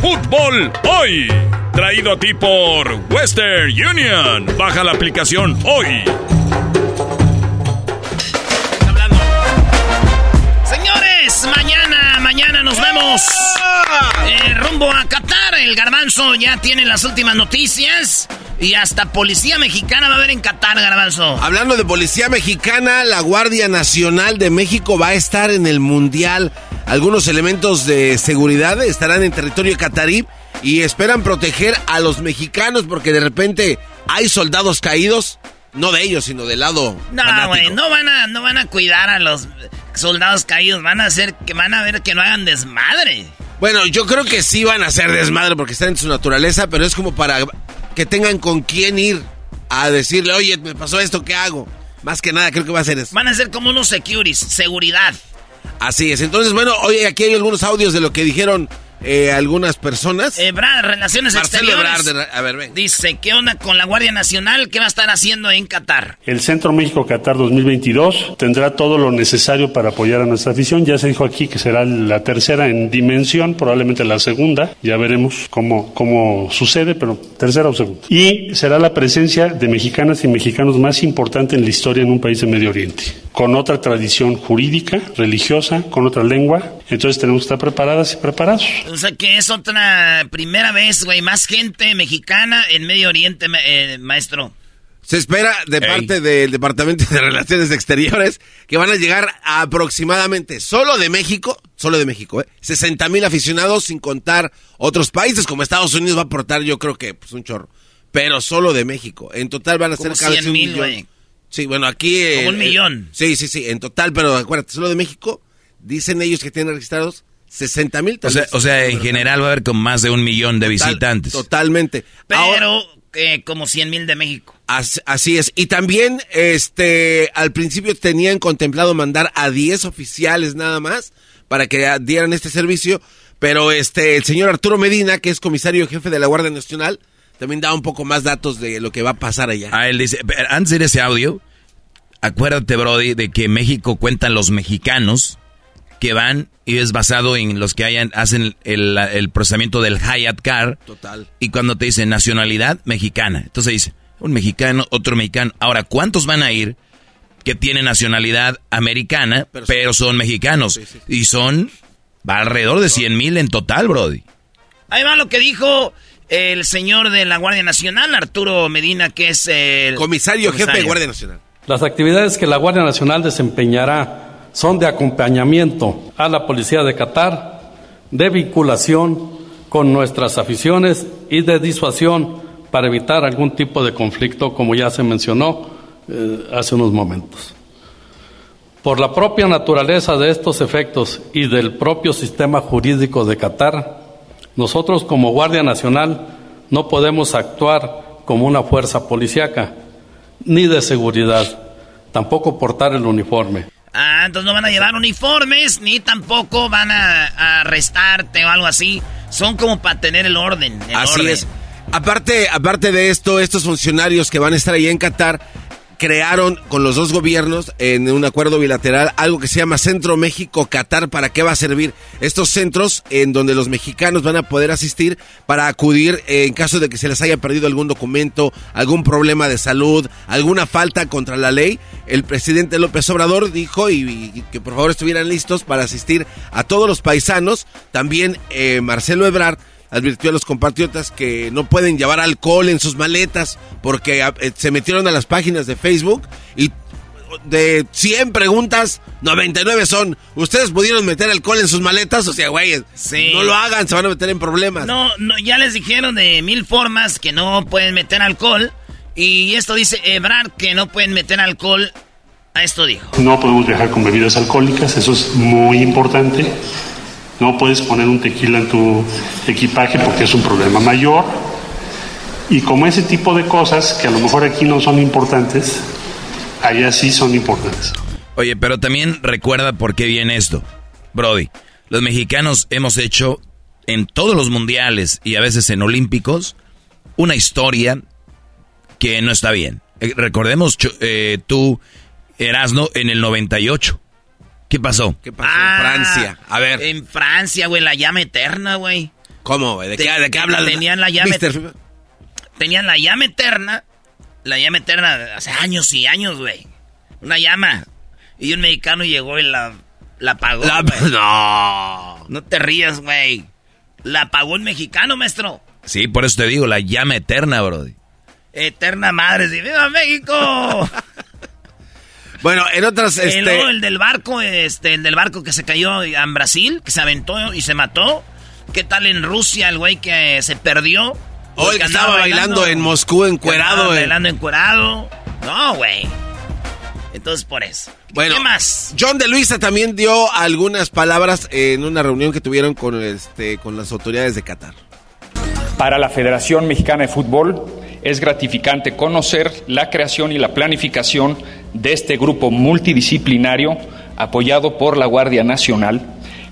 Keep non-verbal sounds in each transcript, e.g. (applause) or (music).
Fútbol Hoy, traído a ti por Western Union. Baja la aplicación hoy. Señores, mañana, mañana nos vemos. Eh, rumbo a Qatar. El garbanzo ya tiene las últimas noticias. Y hasta policía mexicana va a haber en Qatar, garbanzo. Hablando de policía mexicana, la Guardia Nacional de México va a estar en el Mundial. Algunos elementos de seguridad estarán en territorio catarí y esperan proteger a los mexicanos porque de repente hay soldados caídos, no de ellos, sino del lado No, güey, no van a, no van a cuidar a los soldados caídos. Van a hacer que van a ver que no hagan desmadre. Bueno, yo creo que sí van a hacer desmadre porque están en su naturaleza, pero es como para que tengan con quién ir a decirle, oye, me pasó esto, ¿qué hago? Más que nada, creo que va a ser eso. Van a ser como unos securities, seguridad. Así es. Entonces, bueno, oye, aquí hay algunos audios de lo que dijeron eh, algunas personas. Eh, Brad, Relaciones Marcelo Exteriores. Ebrard, de- a ver, ven. Dice, ¿qué onda con la Guardia Nacional? ¿Qué va a estar haciendo en Qatar? El Centro México Qatar 2022 tendrá todo lo necesario para apoyar a nuestra afición. Ya se dijo aquí que será la tercera en dimensión, probablemente la segunda. Ya veremos cómo, cómo sucede, pero tercera o segunda. Y será la presencia de mexicanas y mexicanos más importante en la historia en un país de Medio Oriente, con otra tradición jurídica, religiosa, con otra lengua. Entonces tenemos que estar preparadas y preparados. O sea que es otra primera vez, güey, más gente mexicana en Medio Oriente, eh, maestro. Se espera de parte del Departamento de Relaciones Exteriores que van a llegar a aproximadamente solo de México, solo de México, ¿eh? 60 mil aficionados sin contar otros países como Estados Unidos va a aportar yo creo que pues un chorro, pero solo de México. En total van a ser Como 100 un mil, millón. Sí, bueno, aquí... eh, Como un eh, millón. sí, sí, sí, en total, pero acuérdate, solo de México dicen ellos que tienen registrados 60 mil. O sea, o sea, en general va a haber con más de un millón de visitantes. Totalmente. Pero Ahora- eh, como 100 mil de México. As- Así es. Y también, este, al principio tenían contemplado mandar a 10 oficiales nada más para que ah, dieran este servicio, pero este, el señor Arturo Medina, que es comisario jefe de la Guardia Nacional, también da un poco más datos de lo que va a pasar allá. A él dice, antes de ir ese audio, acuérdate, Brody, de que México cuentan los mexicanos que van y es basado en los que hayan, hacen el, el procesamiento del Hyatt Car. Total. Y cuando te dicen nacionalidad mexicana, entonces dice, un mexicano, otro mexicano. Ahora, ¿cuántos van a ir que tienen nacionalidad americana, pero, son mexicanos? Y son, va alrededor de 100 mil en total, Brody. Ahí va lo que dijo el señor de la Guardia Nacional, Arturo Medina, que es el... Comisario jefe de Guardia Nacional. Las actividades que la Guardia Nacional desempeñará son de acompañamiento a la Policía de Qatar, de vinculación con nuestras aficiones y de disuasión para evitar algún tipo de conflicto, como ya se mencionó eh, hace unos momentos. Por la propia naturaleza de estos efectos y del propio sistema jurídico de Qatar, nosotros como Guardia Nacional no podemos actuar como una fuerza policíaca ni de seguridad, tampoco portar el uniforme. Ah, entonces no van a llevar uniformes, ni tampoco van a, a arrestarte o algo así. Son como para tener el orden. el Así orden. es. Aparte, aparte de esto, estos funcionarios que van a estar ahí en Qatar crearon con los dos gobiernos en un acuerdo bilateral algo que se llama Centro México Qatar. ¿Para qué va a servir? Estos centros en donde los mexicanos van a poder asistir para acudir en caso de que se les haya perdido algún documento, algún problema de salud, alguna falta contra la ley. El presidente López Obrador dijo y, y que por favor estuvieran listos para asistir a todos los paisanos. También eh, Marcelo Ebrard advirtió a los compatriotas que no pueden llevar alcohol en sus maletas porque eh, se metieron a las páginas de Facebook y de 100 preguntas, 99 son, ¿ustedes pudieron meter alcohol en sus maletas? O sea, güey, Sí. no lo hagan, se van a meter en problemas. No, no, ya les dijeron de mil formas que no pueden meter alcohol. Y esto dice Ebrard que no pueden meter alcohol. A esto dijo. No podemos viajar con bebidas alcohólicas, eso es muy importante. No puedes poner un tequila en tu equipaje porque es un problema mayor. Y como ese tipo de cosas que a lo mejor aquí no son importantes, allá sí son importantes. Oye, pero también recuerda por qué viene esto. Brody, los mexicanos hemos hecho en todos los mundiales y a veces en olímpicos una historia que no está bien. Eh, recordemos, eh, tú, Erasno, en el 98. ¿Qué pasó? ¿Qué pasó Ah, en Francia? A ver, En Francia, güey, la llama eterna, güey. ¿cómo, güey? ¿De, Te- qué, ¿De qué hablas? tenían la llave- Mister- Tenían la llama eterna. La llama eterna hace años y años, güey. Una llama. Y un mexicano llegó y la, la apagó. La- (laughs) no. No te rías, güey. La apagó un mexicano, maestro. Sí, por eso te digo, la llama eterna, Brody. Eterna madre, sí. ¡Viva México! (laughs) Bueno, en otras, este... luego el del barco, este, el del barco que se cayó en Brasil, que se aventó y se mató. ¿Qué tal en Rusia, el güey que se perdió? Hoy El que estaba bailando en Moscú encuerado. eh. Bailando encuerado. No, güey. Entonces, por eso. Bueno, ¿Qué más? John de Luisa también dio algunas palabras en una reunión que tuvieron con, este, con las autoridades de Qatar. Para la Federación Mexicana de Fútbol es gratificante conocer la creación y la planificación de este grupo multidisciplinario apoyado por la Guardia Nacional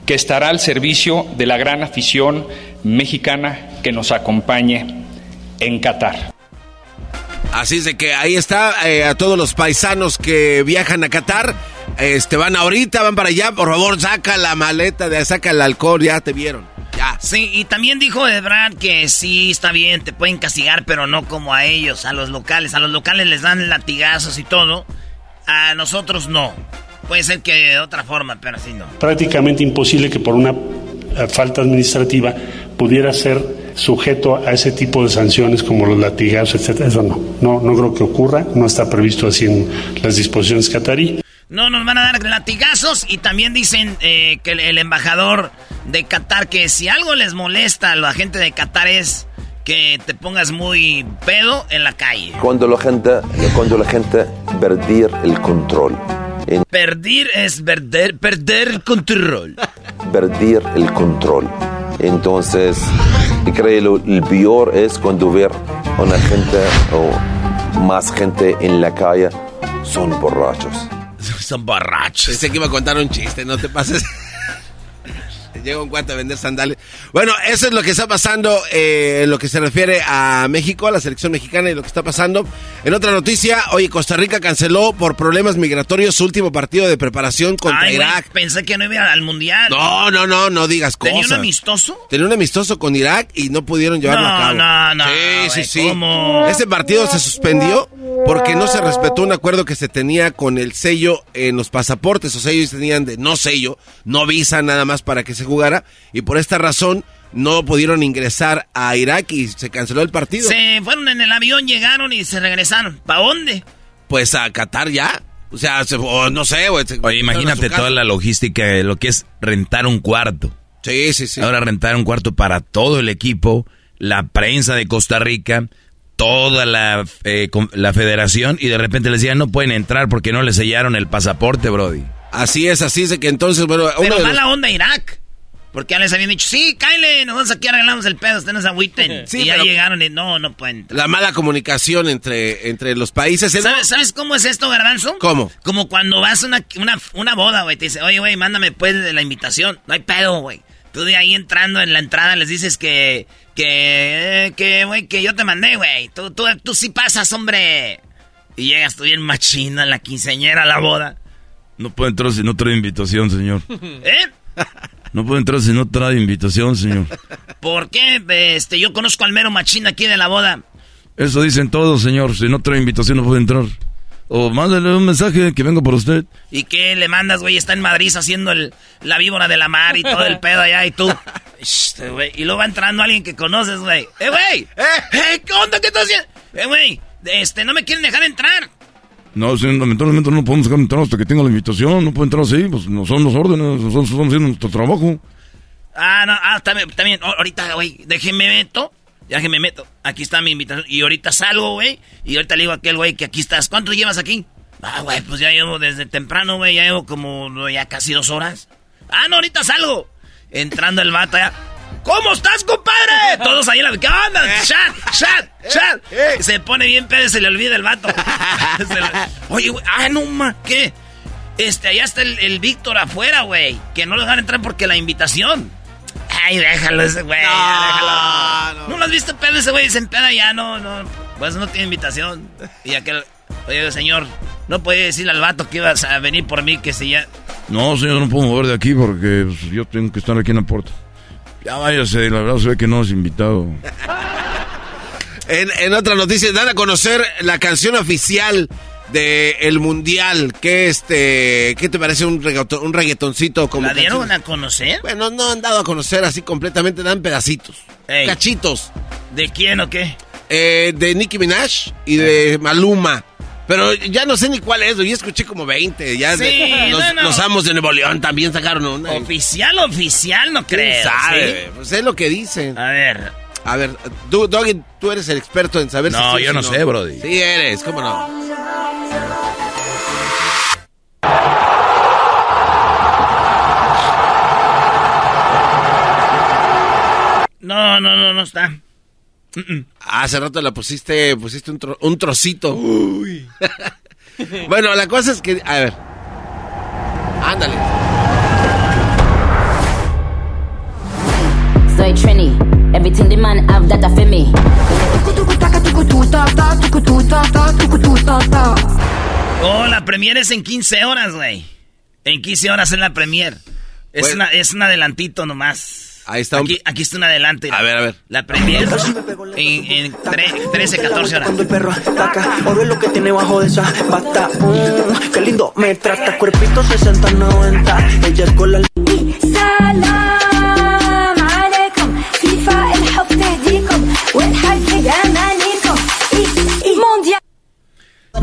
que estará al servicio de la gran afición mexicana que nos acompañe en Qatar. Así es de que ahí está, eh, a todos los paisanos que viajan a Qatar, este, van ahorita, van para allá, por favor, saca la maleta, de, saca el alcohol, ya te vieron, ya. Sí, y también dijo Ebrard que sí, está bien, te pueden castigar, pero no como a ellos, a los locales. A los locales les dan latigazos y todo. A nosotros no. Puede ser que de otra forma, pero así no. Prácticamente imposible que por una eh, falta administrativa pudiera ser sujeto a ese tipo de sanciones como los latigazos, etcétera. Eso no, no, no creo que ocurra, no está previsto así en las disposiciones catarí. No nos van a dar latigazos y también dicen eh, que el, embajador de Qatar que si algo les molesta a la gente de Qatar es que te pongas muy pedo en la calle. Cuando la gente, cuando la gente perder el control, en Perder es perder, perder el control. (laughs) perder el control. Entonces, creo el peor es cuando ver una gente o más gente en la calle son borrachos. (laughs) Son borrachos. Pensé que iba a contar un chiste, no te pases. Llega un cuate a vender sandales. Bueno, eso es lo que está pasando eh, en lo que se refiere a México, a la selección mexicana y lo que está pasando. En otra noticia, hoy Costa Rica canceló por problemas migratorios su último partido de preparación contra Ay, Irak. pensé que no iba al mundial. No, no, no, no digas cosas. ¿Tenía un amistoso? Tenía un amistoso con Irak y no pudieron llevarlo No, a cabo. no, no, Sí, sí, sí. ¿cómo? Ese partido se suspendió porque no se respetó un acuerdo que se tenía con el sello en los pasaportes. O sea, ellos tenían de no sello, no visa nada más para que se jugara. Y por esta razón no pudieron ingresar a Irak y se canceló el partido. Se fueron en el avión, llegaron y se regresaron. ¿Para dónde? Pues a Qatar ya. O sea, se- o no sé, güey. Oye, imagínate toda la logística de lo que es rentar un cuarto. Sí, sí, sí. Ahora rentar un cuarto para todo el equipo, la prensa de Costa Rica, toda la, eh, la federación y de repente les decían no pueden entrar porque no les sellaron el pasaporte, Brody. Así es, así es de que entonces, bueno, uno Pero de los- mala onda Irak. Porque ya les habían dicho, sí, Kyle, nosotros aquí arreglamos el pedo, ustedes no se agüiten. (laughs) Sí, y ya llegaron y no, no pueden. entrar. La mala comunicación entre, entre los países. ¿Sabes, ¿Sabes cómo es esto, Garbanzo? ¿Cómo? Como cuando vas a una, una, una boda, güey. Te dice, oye, güey, mándame pues la invitación. No hay pedo, güey. Tú de ahí entrando en la entrada les dices que, que, eh, que, güey, que yo te mandé, güey. Tú, tú, tú sí pasas, hombre. Y llegas tú bien machina, la quinceañera a la boda. No puede entrar si no trae invitación, señor. (laughs) ¿Eh? (laughs) No puede entrar si no trae invitación, señor. (laughs) ¿Por qué? Este, yo conozco al mero machín aquí de la boda. Eso dicen todos, señor. Si no trae invitación no puede entrar. O mándale un mensaje que vengo por usted. ¿Y qué le mandas, güey? Está en Madrid haciendo el, la víbora de la mar y todo el pedo allá y tú. (laughs) Este, güey. Y luego va entrando alguien que conoces, güey. ¡Eh, güey! ¡Eh! ¿Qué onda? ¿Qué estás haciendo? ¡Eh, güey! Este, no me quieren dejar entrar. No, lamentablemente no podemos entrar hasta que tenga la invitación. No puede entrar así, pues no son los órdenes, nosotros estamos haciendo nuestro trabajo. Ah, no, ah, también, también. Ahorita, güey, déjenme meto. Ya que me meto. Aquí está mi invitación. Y ahorita salgo, güey. Y ahorita le digo a aquel güey que aquí estás. ¿Cuánto llevas aquí? Ah, güey, pues ya llevo desde temprano, güey. Ya llevo como ya casi dos horas. Ah, no, ahorita salgo. Entrando el vato ya. ¿Cómo estás, compadre? (laughs) Todos ahí en la... ¿Qué onda? ¡Chat! ¡Chat! ¡Chat! Se pone bien pedo y se le olvida el vato. (laughs) Oye, güey. Ah, no, ma. ¿Qué? Este, allá está el, el Víctor afuera, güey. Que no lo dejan entrar porque la invitación. Ay, déjalo ese güey, ya déjalo. No, lo has visto pedo ese güey, se empeda ya, no, no. Pues no tiene invitación. Y aquel, oye, señor, no puede decirle al vato que ibas a venir por mí, que si ya. No, señor, no puedo mover de aquí porque pues, yo tengo que estar aquí en la puerta. Ya váyase, la verdad se ve que no es invitado. En, en otras noticias, dan a conocer la canción oficial del el Mundial. ¿Qué, este, ¿Qué te parece un, reggaeton- un reggaetoncito? Como ¿La dieron canción? a conocer? Bueno, no han dado a conocer así completamente, dan pedacitos. Ey. Cachitos. ¿De quién o qué? Eh, de Nicki Minaj y de Maluma. Pero ya no sé ni cuál es, yo escuché como 20. Ya Sí, de- los, no, no. los amos de Nuevo León también sacaron una. Oficial, oficial, no ¿Quién creo. sabe? ¿sí? Pues es lo que dicen. A ver. A ver, tú, Doggy, tú eres el experto en saber si No, sí o yo si no sé, brody. Sí eres, ¿cómo no? No, no, no, no está. Hace rato la pusiste, pusiste un, tro- un trocito. (laughs) bueno, la cosa es que, a ver. Ándale. Soy Trini. Everything the man have that for me. Oh, la premier es en 15 horas, güey. En 15 horas es la premier. Es, Bueno. una, es un adelantito nomás. Ahí está. un- Aquí, aquí está un adelante. A ver, a ver. La premier en, en tre- 13, 14 horas. Cuando el perro ataca, o ve lo que tiene bajo de esa bata. Mm, qué lindo me trata, cuerpito 60-90. Ella es con la.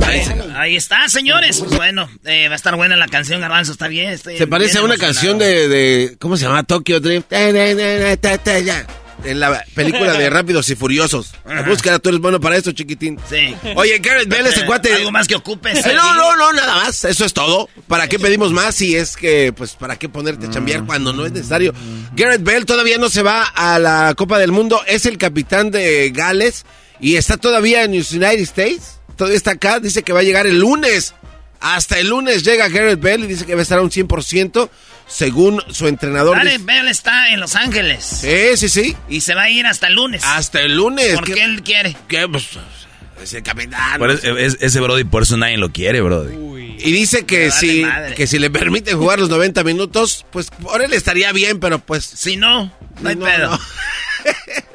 Ahí, ahí está, señores. Pues bueno, eh, va a estar buena la canción, Garbanzo. Está bien. estoy Se parece bien a una canción de, de- ¿cómo se llama? Tokyo Drift. En la película de (laughs) Rápidos y Furiosos. La búsqueda, tú eres bueno para esto, chiquitín. Sí. Oye, Garrett Bell, ese (laughs) cuate. Algo más que ocupes. Eh, No, no, no, nada más. Eso es todo. ¿Para qué pedimos más si es que, pues, para qué ponerte a chambear cuando no es necesario? Garrett Bell todavía no se va a la Copa del Mundo. Es el capitán de Gales y está todavía en los United States. Todavía está acá. Dice que va a llegar el lunes. Hasta el lunes llega Garrett Bell y dice que va a estar a un 100% según su entrenador. Gareth Dice- Bell está en Los Ángeles. Sí, sí, sí. Y se va a ir hasta el lunes. Hasta el lunes. ¿Por qué él quiere? ¿Qué? Pues, es el capitán. Por eso- es- ese Brody, por eso nadie lo quiere, Brody. Y dice que si, madre. que si le permiten jugar los 90 minutos, pues por él estaría bien, pero pues Si no, no hay No, pedo. no. (laughs)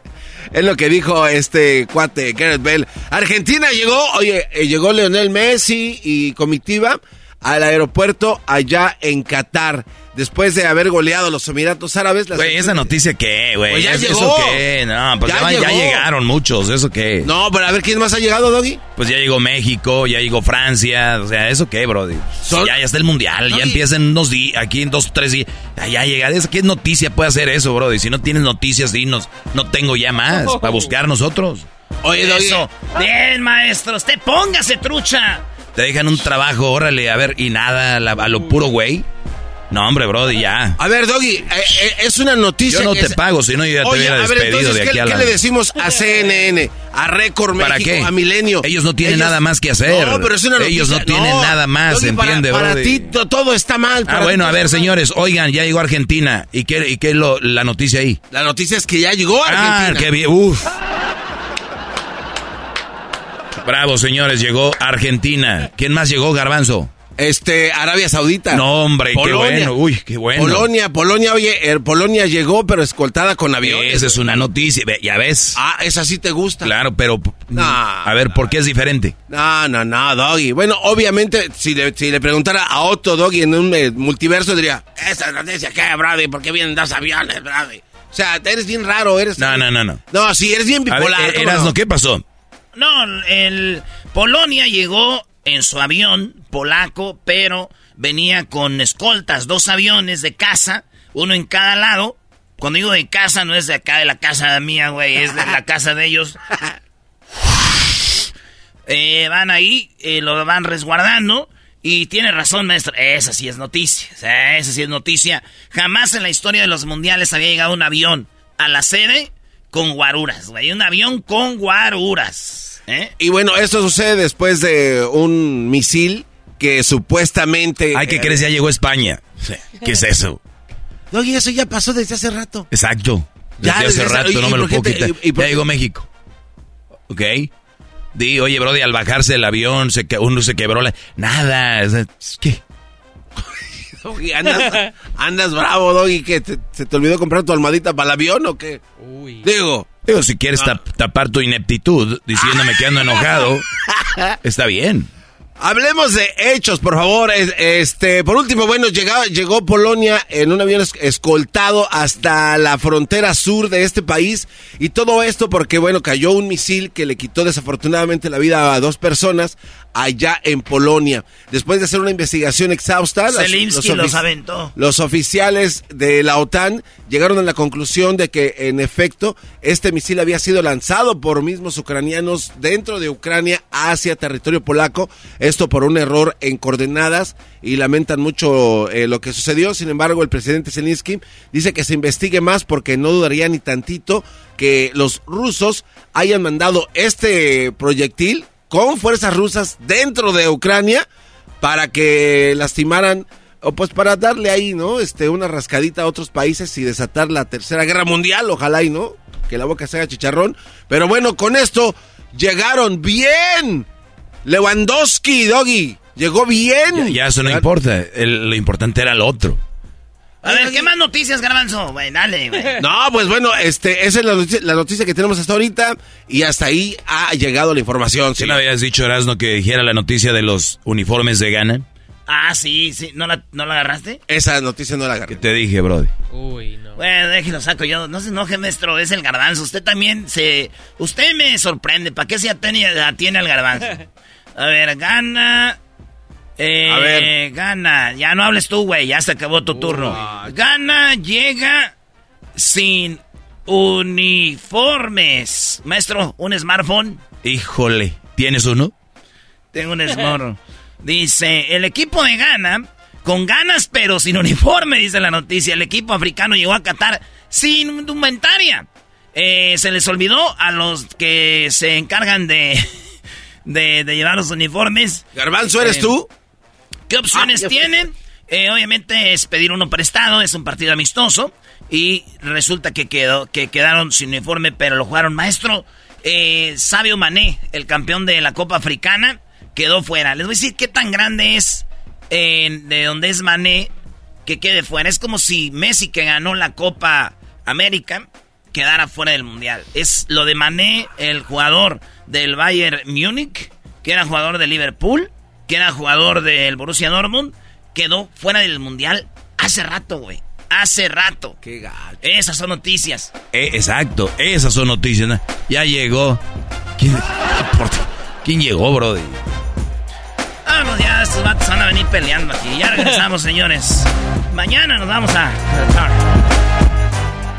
es lo que dijo este cuate Gareth Bell. Argentina llegó, oye, eh, llegó Leonel Messi y comitiva al aeropuerto allá en Qatar. Después de haber goleado a los Emiratos Árabes. Güey, esa noticia qué, güey. Pues ya ¿Es- llegó. ¿Eso qué? No, pues Ya ya, ya llegó. llegaron muchos, ¿eso qué? No, pero a ver quién más ha llegado, Doggy. Pues ya llegó México, ya llegó Francia, o sea, ¿eso qué, Brody? Son- Ya, ya está el Mundial, No, ya y- empieza en unos días, aquí en dos, tres días. Ya, ya llega, ¿Es- ¿qué noticia puede hacer eso, Brody? Si no tienes noticias, dinos, no tengo ya más (laughs) para buscar nosotros. Oye, Doggy. Eso. Bien, maestro. Usted póngase trucha. Te dejan un trabajo, órale, a ver, y nada, la- a lo puro güey. No, hombre, Brody, ya. A ver, Doggy, eh, eh, es una noticia. Yo no que te es- pago, si no yo ya te Oye, hubiera a ver, despedido entonces, de ¿qué, aquí a qué la... le decimos a CNN, a Record ¿Para qué? a Milenio? Ellos no tienen Ellos- nada más que hacer. No, pero es una Ellos no noticia- tienen nada más, Doggy, para- ¿entiende, Para, Brody? ti to- todo está mal. Ah, para bueno, a ver, señores, oigan, ya llegó Argentina. ¿Y qué, y qué es lo- la noticia ahí? La noticia es que ya llegó a Ah, Argentina. qué bien, uf. Bravo, señores, llegó Argentina. ¿Quién más llegó, Garbanzo? Este, Arabia Saudita. No, hombre, qué bueno, uy, qué bueno. Polonia, Polonia, oye, eh, Polonia llegó, pero escoltada con aviones. Esa es una noticia, ya ves. Ah, esa sí te gusta. Claro, pero... No, a ver, ¿por qué es diferente? No, no, no, Doggy. Bueno, obviamente, si le, si le preguntara a Otto Doggy en un eh, multiverso, diría, esa noticia, ¿qué, Brady? ¿Por qué vienen dos aviones, Brady? O sea, eres bien raro, eres... No, no, no, no. No, sí, eres bien A ver, bipolar. eh. ¿qué pasó? No, el Polonia llegó en su avión polaco, pero venía con escoltas, dos aviones de casa, uno en cada lado. Cuando digo de casa, no es de acá de la casa mía, güey, es de la casa de ellos. (laughs) Eh, van ahí, eh, lo van resguardando. Y tiene razón, maestro. Esa sí es noticia. Esa sí es noticia. Jamás en la historia de los mundiales había llegado un avión a la sede con guaruras, güey. Un avión con guaruras. ¿Eh? Y bueno, esto sucede después de un misil que supuestamente... Ay, ¿qué crees? Ya llegó España. ¿Qué es eso? Doggy, eso ya pasó desde hace rato. Exacto. Ya, Desde desde hace hace- rato ¿y no me lo puedo quitar. y- y por ya llegó México. ¿Ok? Di, oye, Brody, al bajarse del avión, se, que- uno se quebró la... Nada. sea, ¿Qué? (laughs) Doggy, andas, andas bravo, Doggy, que te- se te olvidó comprar tu almohadita para el avión o qué? Digo... Digo, si quieres tap- tapar tu ineptitud diciéndome que ando enojado, (laughs) está bien. Hablemos de hechos, por favor. Es- Este, por último, bueno, llegaba, llegó Polonia en un avión es- escoltado hasta la frontera sur de este país y todo esto porque, bueno, cayó un misil que le quitó desafortunadamente la vida a dos personas allá en Polonia. Después de hacer una investigación exhausta, los- Zelensky los los ofici- aventó. los oficiales de la OTAN llegaron a la conclusión de que, en efecto, este misil había sido lanzado por mismos ucranianos dentro de Ucrania hacia territorio polaco. Esto por un error en coordenadas y lamentan mucho eh, lo que sucedió. Sin embargo, el presidente Zelensky dice que se investigue más porque no dudaría ni tantito que los rusos hayan mandado este proyectil con fuerzas rusas dentro de Ucrania para que lastimaran o pues para darle ahí, ¿no? Este una rascadita a otros países y desatar la tercera guerra mundial, ojalá y no, que la boca se haga chicharrón. Pero bueno, con esto llegaron bien. Lewandowski, Doggy, llegó bien. Ya eso no importa. El- lo importante era lo otro. A ver, ¿qué más noticias, Garbanzo? Güey, dale, güey. (laughs) No, pues bueno, este, esa es la noticia, la noticia que tenemos hasta ahorita y hasta ahí ha llegado la información. ¿Sí me habías dicho, Erasno, que dijera la noticia de los uniformes de Ghana? Ah, sí, sí. ¿No la, ¿No la agarraste? Esa noticia no la ¿Qué agarré. te dije, Brody? Uy, no. Bueno, déjelo saco yo. No se enoje, maestro. Es el garbanzo. Usted también se... Usted me sorprende. ¿Para qué se atiene, atiene al garbanzo? (laughs) A ver, gana... Eh, A ver. Gana. Ya no hables tú, güey. Ya se acabó tu turno. Gana llega sin uniformes. Maestro, ¿un smartphone? Híjole, ¿tienes uno? Tengo un smartphone. (laughs) Dice, el equipo de Ghana, con ganas pero sin uniforme, dice la noticia. El equipo africano llegó a Qatar sin indumentaria. Eh, se les olvidó a los que se encargan de, (laughs) de, de llevar los uniformes. Garbanzo, ¿eres Eh, tú? ¿Qué opciones Ah, tienen? Eh, obviamente es pedir uno prestado, es un partido amistoso. Y resulta que, quedó, que quedaron sin uniforme, pero lo jugaron. Maestro, eh, Sabio Mané, el campeón de la Copa Africana, quedó fuera. Les voy a decir qué tan grande es eh, de donde es Mané que quede fuera. Es como si Messi, que ganó la Copa América, quedara fuera del Mundial. Es lo de Mané, el jugador del Bayern Múnich, que era jugador de Liverpool, que era jugador del Borussia Dortmund, quedó fuera del Mundial hace rato, güey. Hace rato. Qué gacho. Esas son noticias. Eh, exacto, esas son noticias. ¿no? Ya llegó. ¿Quién, ¿Quién llegó, Brody? Vámonos ya, estos vatos van a venir peleando aquí. Ya regresamos, (laughs) señores. Mañana nos vamos a...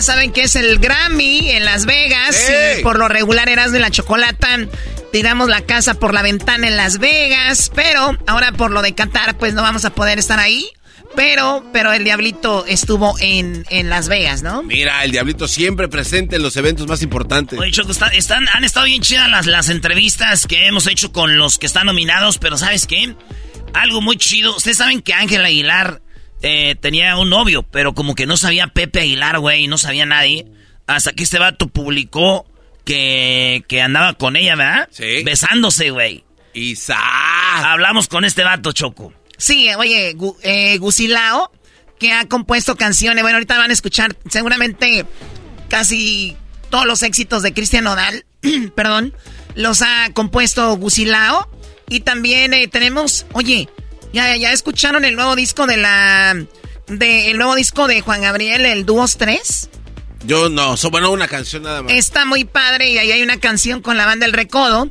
Ya saben que es el Grammy en Las Vegas. ¡Ey! Y por lo regular eras de la chocolata. Tiramos la casa por la ventana en Las Vegas. Pero ahora por lo de Qatar, pues no vamos a poder estar ahí. Pero, pero el diablito estuvo en, en Las Vegas, ¿no? Mira, el diablito siempre presente en los eventos más importantes. Oye, Choco, está- están, han estado bien chidas las, las entrevistas que hemos hecho con los que están nominados, pero ¿sabes qué? Algo muy chido. Ustedes saben que Ángel Aguilar eh, tenía un novio, pero como que no sabía Pepe Aguilar, güey, no sabía nadie. Hasta que este vato publicó que, que andaba con ella, ¿verdad? Sí. Besándose, güey. Isa. Hablamos con este vato, Choco. Sí, oye, Gu- eh, Gusilao, que ha compuesto canciones. Bueno, ahorita van a escuchar seguramente casi todos los éxitos de Cristian Nodal. (clears throat) Perdón. Los ha compuesto Gusilao. Y también eh, tenemos, oye, ya, ya escucharon el nuevo disco de la. De, el nuevo disco de Juan Gabriel, el Dúos 3. Yo no, so, bueno, una canción nada más. Está muy padre y ahí hay una canción con la banda El Recodo.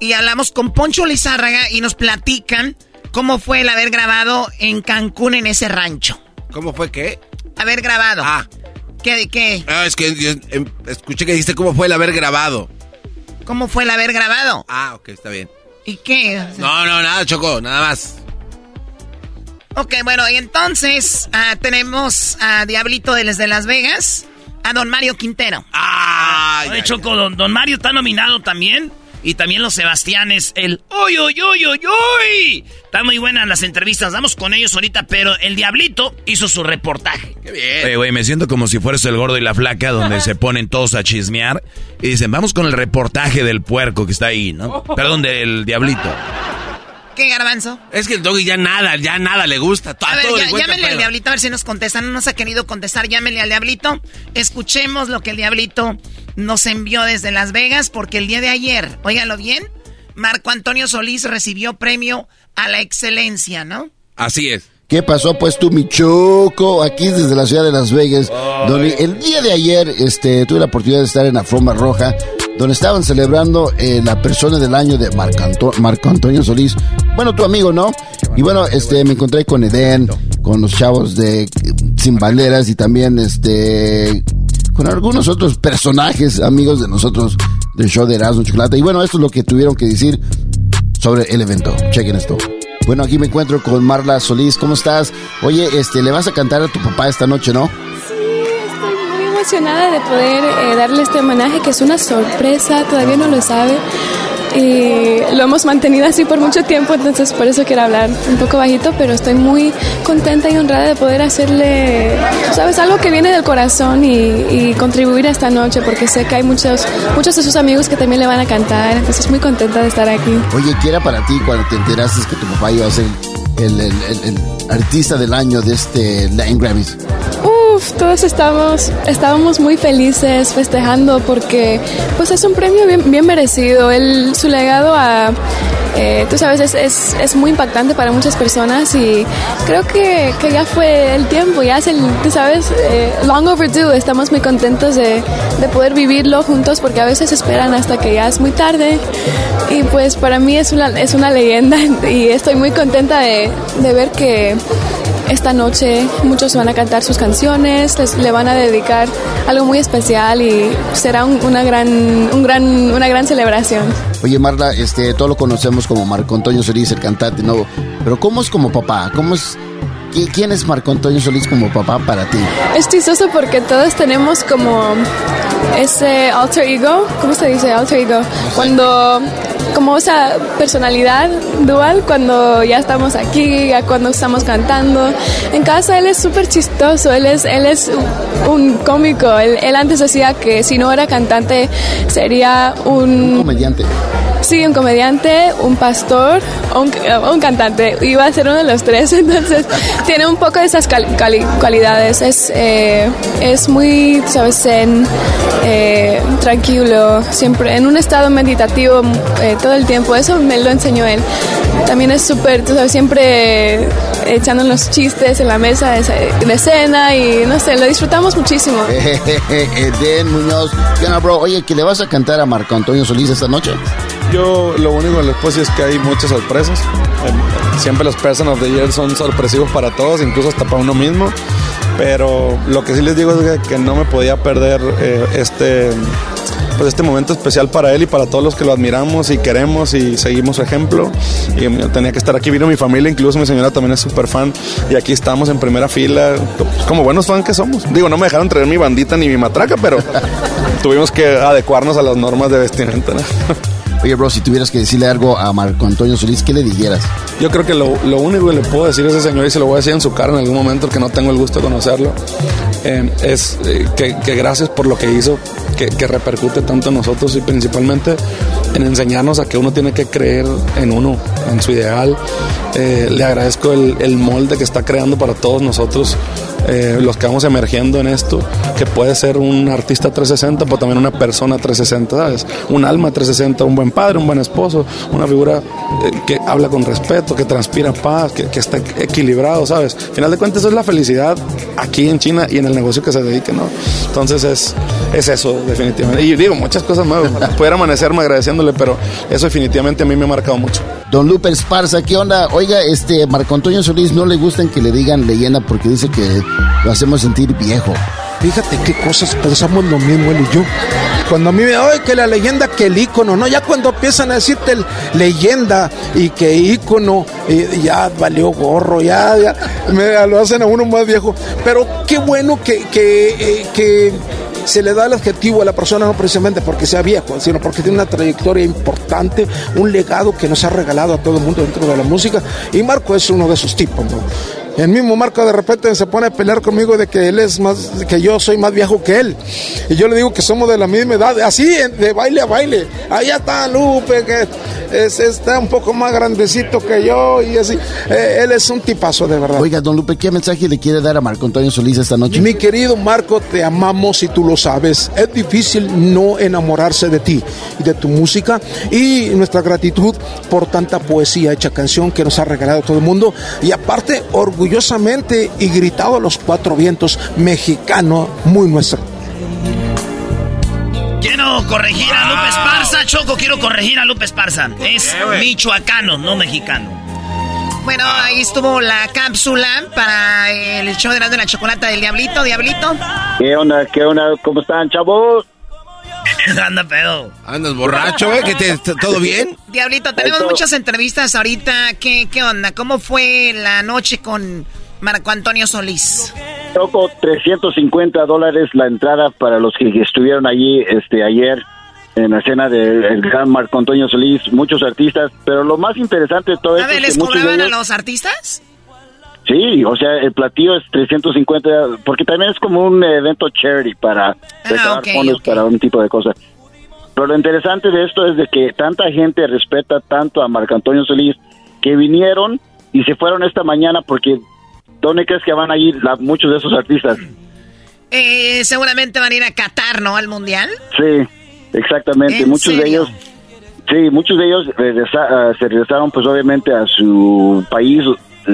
Y hablamos con Poncho Lizárraga y nos platican cómo fue el haber grabado en Cancún en ese rancho. ¿Cómo fue qué? Haber grabado. Ah. ¿Qué de qué? Ah, es que yo, em, escuché que dijiste cómo fue el haber grabado. ¿Cómo fue el haber grabado? Ah, ok, está bien. ¿Y qué? No, no, nada, Choco, nada más. Ok, bueno, y entonces ah, tenemos a Diablito de desde Las Vegas, a don Mario Quintero. Ah, Oye, Choco, don, don Mario está nominado también. Y también los Sebastianes, el ¡Uy, uy, uy, uy, uy! Están muy buenas las entrevistas, vamos con ellos ahorita, pero el Diablito hizo su reportaje. Qué bien. Oye, güey, me siento como si fueras el gordo y la flaca, donde se ponen todos a chismear y dicen, vamos con el reportaje del puerco que está ahí, ¿no? Perdón, del diablito. ¿Qué garbanzo? Es que el doggy ya nada, ya nada le gusta. A, A ver, todo ya- le encuentra llámenle al. Diablito a ver si nos contesta. No nos ha querido contestar, llámenle al Diablito. Escuchemos lo que el Diablito nos envió desde Las Vegas, porque el día de ayer, óigalo bien, Marco Antonio Solís recibió premio a la excelencia, ¿no? Así es. ¿Qué pasó pues tú, mi choco? Aquí desde la ciudad de Las Vegas, donde el día de ayer este, tuve la oportunidad de estar en la Forma Roja, donde estaban celebrando eh, la persona del año de Marco, Anto- Marco Antonio Solís. Bueno, tu amigo, ¿no? Y bueno, este, me encontré con Eden, con los chavos de Sin Banderas y también este, con algunos otros personajes, amigos de nosotros del show de Erasmo Chocolate. Y bueno, esto es lo que tuvieron que decir sobre el evento. Chequen esto. Bueno, aquí me encuentro con Marla Solís. ¿Cómo estás? Oye, este, le vas a cantar a tu papá esta noche, ¿no? Emocionada de poder eh, darle este homenaje que es una sorpresa, todavía no lo sabe. Y lo hemos mantenido así por mucho tiempo, entonces por eso quiero hablar un poco bajito, pero estoy muy contenta y honrada de poder hacerle, sabes, algo que viene del corazón y, y contribuir a esta noche porque sé que hay muchos, muchos de sus amigos que también le van a cantar, entonces muy contenta de estar aquí. Oye, ¿qué era para ti cuando te enteraste que tu papá iba a ser el, el- el- el artista del año de este Latin Grammys? Uf, todos estamos, estábamos muy felices festejando porque pues es un premio bien, bien merecido. El, su legado a, eh, tú sabes, es, es, es muy impactante para muchas personas y creo que, que ya fue el tiempo, ya es el, tú sabes, eh, long overdue. Estamos muy contentos de, de poder vivirlo juntos porque a veces esperan hasta que ya es muy tarde y pues para mí es una, es una leyenda (laughs) y estoy muy contenta de, de ver que esta noche muchos van a cantar sus canciones, les- le van a dedicar algo muy especial y será un- una, gran, un gran, una gran celebración. Oye, Marla, este, todos lo conocemos como Marco Antonio Solís, el cantante nuevo. Pero ¿cómo es como papá? ¿Cómo es, qui- ¿Quién es Marco Antonio Solís como papá para ti? Es chistoso porque todos tenemos como ese alter ego, ¿cómo se dice alter ego? Cuando, como esa personalidad dual cuando ya estamos aquí, ya cuando estamos cantando. En casa él es súper chistoso, él es, él es un cómico. Él, él antes decía que si no era cantante sería un... Comediante. Sí, un comediante, un pastor o un, o un cantante. Iba a ser uno de los tres, (laughs) entonces tiene un poco de esas cualidades. Es, eh, es muy, sabes, zen, eh, tranquilo, siempre en un estado meditativo eh, todo el tiempo. Eso me lo enseñó él. También es súper, tú sabes, siempre echando los chistes en la mesa de, cena y no sé, lo disfrutamos muchísimo. (laughs) Eden Muñoz. ¿Qué onda, bro? Oye, ¿que le vas a cantar a Marco Antonio Solís esta noche? Yo lo único que les puedo decir es que hay muchas sorpresas. Eh, Siempre los Person of the Year son sorpresivos para todos, incluso hasta para uno mismo. Pero lo que sí les digo es que, no me podía perder eh, este, pues este momento especial para él y para todos los que lo admiramos y queremos y seguimos su ejemplo. Y yo tenía que estar aquí, vino mi familia, incluso mi señora también es súper fan. Y aquí estamos en primera fila, como buenos fans que somos. Digo, no me dejaron traer mi bandita ni mi matraca, pero (laughs) tuvimos que adecuarnos a las normas de vestimenta. ¿no? (laughs) Oye, bro, si tuvieras que decirle algo a Marco Antonio Solís, ¿qué le dijeras? Yo creo que lo, único que le puedo decir a ese señor, y se lo voy a decir en su cara en algún momento, que no tengo el gusto de conocerlo, eh, es eh, que, que gracias por lo que hizo, que, que repercute tanto en nosotros y principalmente en enseñarnos a que uno tiene que creer en uno, en su ideal. Eh, le agradezco el, el molde que está creando para todos nosotros, eh, los que vamos emergiendo en esto, que puede ser un artista 360, pero también una persona 360, ¿sabes? Un alma 360, un buen padre, un buen esposo, una figura eh, que habla con respeto, que transpira paz, que, que está equilibrado, ¿sabes? Al final de cuentas, eso es la felicidad aquí en China y en el negocio que se dedique, ¿no? Entonces es, es eso, definitivamente. Y digo, muchas cosas más. Pudiera amanecerme agradeciéndole, pero eso definitivamente a mí me ha marcado mucho. Don Lupe Esparza, ¿qué onda? Oiga, este Marco Antonio Solís no le gustan que le digan leyenda porque dice que lo hacemos sentir viejo. Fíjate qué cosas pensamos lo mismo él y yo. Cuando a mí me ay que la leyenda, que el ícono, ¿no? Ya cuando empiezan a decirte el- leyenda y que ícono, eh, ya valió gorro, ya, ya me, lo hacen a uno más viejo. Pero qué bueno que, que, eh, que se le da el adjetivo a la persona no precisamente porque sea viejo, sino porque tiene una trayectoria importante, un legado que nos ha regalado a todo el mundo dentro de la música. Y Marco es uno de esos tipos, ¿no? El mismo Marco de repente se pone a pelear conmigo de que él es más, que yo soy más viejo que él. Y yo le digo que somos de la misma edad, así, de baile a baile. Allá está Lupe, que es, está un poco más grandecito que yo y así. Eh, él es un tipazo, de verdad. Oiga, don Lupe, ¿qué mensaje le quiere dar a Marco Antonio Solís esta noche? Mi querido Marco, te amamos y tú lo sabes. Es difícil no enamorarse de ti y de tu música y nuestra gratitud por tanta poesía hecha canción que nos ha regalado todo el mundo y aparte orgullosamente y gritado a los cuatro vientos mexicano muy nuestro. Quiero corregir a Lupe Esparza, Choco, quiero corregir a Lupe Esparza. Es michoacano, no mexicano. Bueno, ahí estuvo la cápsula para el show de la, de la chocolata del Diablito. Diablito. ¿Qué onda? ¿Qué onda? ¿Cómo están, chavos? (laughs) Anda pedo. Andas borracho, ¿eh? ¿Que te, ¿Todo bien? (laughs) Diablito, tenemos muchas entrevistas ahorita. ¿Qué, ¿Qué onda? ¿Cómo fue la noche con Marco Antonio Solís? Toco 350 dólares la entrada para los que estuvieron allí este ayer en la escena del gran Marco Antonio Solís, muchos artistas, pero lo más interesante de todo A esto ver, es que ¿les cobraban a los artistas? Sí, o sea, el platillo es 350, porque también es como un evento charity para ok, fondos para un tipo de cosas. Pero lo interesante de esto es de que tanta gente respeta tanto a Marco Antonio Solís que vinieron y se fueron esta mañana porque ¿dónde crees que van a ir la- muchos de esos artistas? Eh, seguramente van a ir a Qatar, ¿no? Al Mundial. Sí, exactamente. ¿En Muchos de ellos, sí, muchos de ellos regresa- ah, se regresaron, pues obviamente a su país,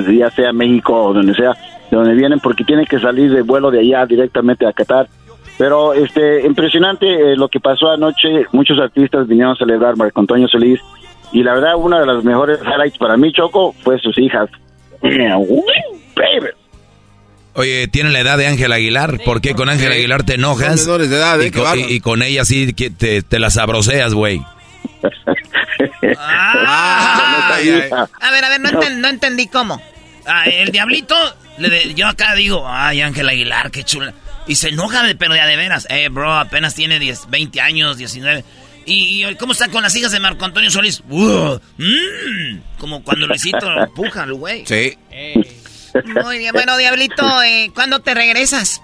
ya sea México o donde sea, de donde vienen, porque tienen que salir de vuelo de allá directamente a Qatar. Pero este, impresionante eh, lo que pasó anoche. Muchos artistas vinieron a celebrar Marco Antonio Solís. Y la verdad, una de las mejores highlights para mí, Choco, fue sus hijas. Oye, tiene la edad de Ángel Aguilar. ¿Por qué con Ángel Aguilar te enojas? Son menores de edad, ¿eh? y, con, y- y con ella sí que te, te las abroceas, güey. A ver, a ver, no, enten- no entendí cómo. Ah, el diablito, le de- yo acá digo, ay, Ángel Aguilar, qué chula. Y se enoja, de, pero de veras. Eh, bro, apenas tiene 10, 20 años, 19. ¿Y, y cómo está con las hijas de Marco Antonio Solís? Uh, mm, como cuando Luisito (laughs) empuja al güey. Sí. Muy bien, bueno, diablito, eh, ¿cuándo te regresas?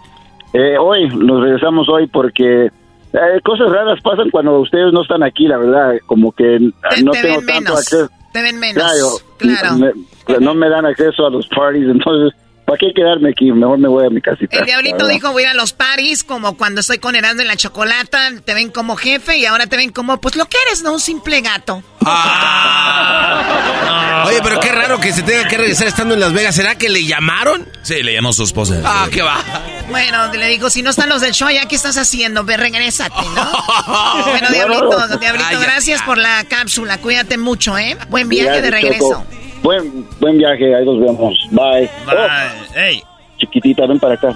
Eh, hoy, nos regresamos hoy porque eh, cosas raras pasan cuando ustedes no están aquí, la verdad, como que Te, no te tengo tanto menos. acceso. Te ven menos. Claro, Claro. me- no me dan acceso a los parties, (laughs) entonces, ¿para qué quedarme aquí? Mejor me voy a mi casita. El diablito dijo, voy a ir a los paris, como cuando estoy con Erasmo en la chocolata, te ven como jefe y ahora te ven como, pues lo que eres, ¿no? Un simple gato. Oye, pero qué raro que se tenga que regresar estando en Las Vegas. ¿Será que le llamaron? Sí, le llamó su esposa. Ah, qué va. Bueno, le dijo, si no están los del show, ¿ya qué estás haciendo? Ve, regrésate, ¿no? (laughs) bueno, No, Diablito. Diablito, Ay, ya. gracias por la cápsula. Cuídate mucho, ¿eh? Buen viaje de regreso. Buen, buen viaje, ahí nos vemos. Bye. Ey. Oh, chiquitita, ven para acá.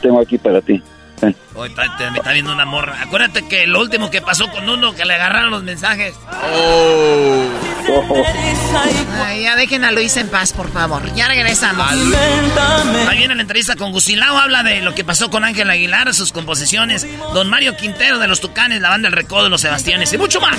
Tengo aquí para ti. Ven. Oye, está- te- me está viendo una morra. Acuérdate que lo último que pasó con uno, que le agarraron los mensajes. Oh. Ay, ya dejen a Luis en paz, por favor. Ya regresamos. Ahí viene la entrevista con Gusilao, habla de lo que pasó con Ángel Aguilar, sus composiciones, Don Mario Quintero de los Tucanes, la banda El Recodo de los Sebastianes y mucho más.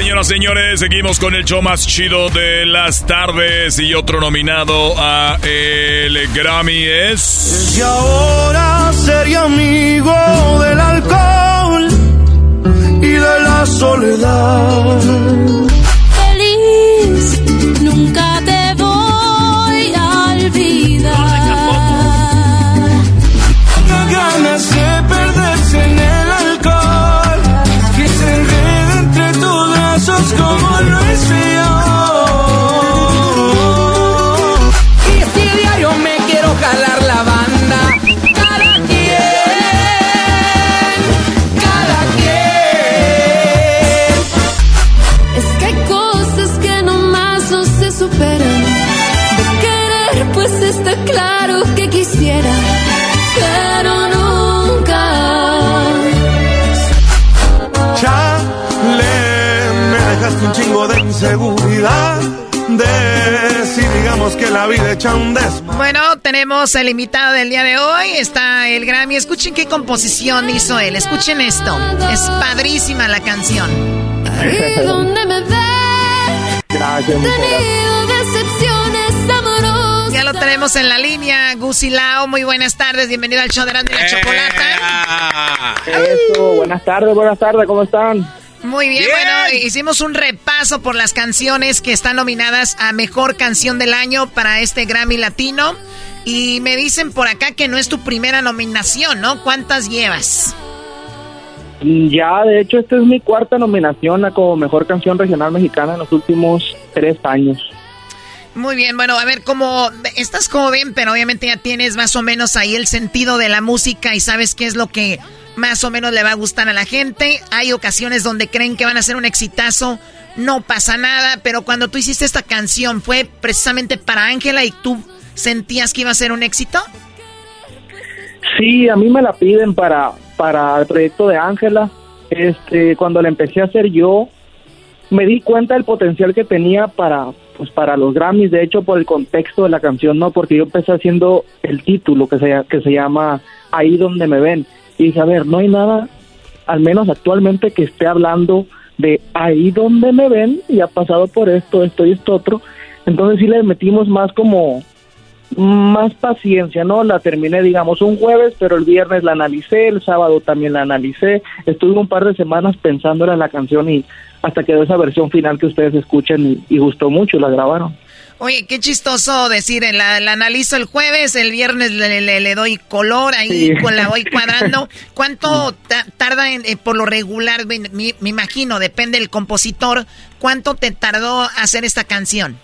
Señoras, señores, seguimos con el show más chido de las tardes y otro nominado a el Grammy es... Y ahora sería amigo del alcohol y de la soledad. Chingo de si digamos que la vida echa un. Bueno, tenemos el invitado del día de hoy. Está el Grammy. Escuchen qué composición hizo él. Escuchen esto. Es padrísima la canción. Ahí donde me ves. Gracias, muchas gracias. Tenido decepciones amorosas. Ya lo tenemos en la línea. Gusilao, muy buenas tardes. Bienvenido al show de Randy la Chocolata. Eso, buenas tardes, buenas tardes, ¿cómo están? Muy bien, bueno, hicimos un repaso por las canciones que están nominadas a Mejor Canción del Año para este Grammy Latino. Y me dicen por acá que no es tu primera nominación, ¿no? ¿Cuántas llevas? Ya, de hecho, esta es mi cuarta nominación a como Mejor Canción Regional Mexicana en los últimos tres años. Muy bien, bueno, a ver, como estás joven, pero obviamente ya tienes más o menos ahí el sentido de la música y sabes qué es lo que más o menos le va a gustar a la gente. Hay ocasiones donde creen que van a ser un exitazo, no pasa nada, pero cuando tú hiciste esta canción, ¿fue precisamente para Ángela y tú sentías que iba a ser un éxito? Sí, a mí me la piden para, para el proyecto de Ángela. Este, cuando la empecé a hacer yo, me di cuenta del potencial que tenía para, pues para los Grammys, de hecho por el contexto de la canción, no, porque yo empecé haciendo el título que se, que se llama Ahí donde me ven. Y dije, a ver, no hay nada, al menos actualmente, que esté hablando de ahí donde me ven y ha pasado por esto, esto y esto otro. Entonces sí le metimos más como más paciencia, ¿no? La terminé, digamos, un jueves, pero el viernes la analicé, el sábado también la analicé. Estuve un par de semanas pensándola en la canción y hasta quedó esa versión final que ustedes escuchan y, y gustó mucho, la grabaron. Oye, qué chistoso decir, la, la analizo el jueves, el viernes le, le, le doy color, ahí Sí. con la voy cuadrando. (laughs) ¿Cuánto ta- tarda en, eh, por lo regular? Me, me- me imagino, depende del compositor. ¿Cuánto te tardó hacer esta canción?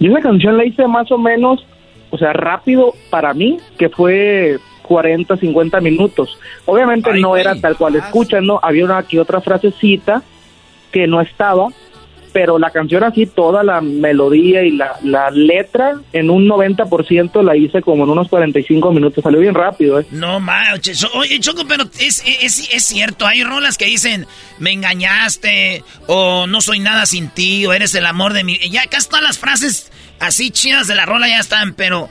Yo esa canción la hice más o menos, o sea, rápido para mí, que fue 40, 50 minutos. Obviamente no era tal cual escuchan, ¿no? Había una que otra frasecita que no estaba, pero la canción así, toda la melodía y la, la letra, en un 90% la hice como en unos 45 minutos. Salió bien rápido, ¿eh? No manches. Oye, Choco, pero es, es, es cierto. Hay rolas que dicen, me engañaste, o no soy nada sin ti, o eres el amor de mi. Ya casi todas las frases así chidas de la rola ya están, pero.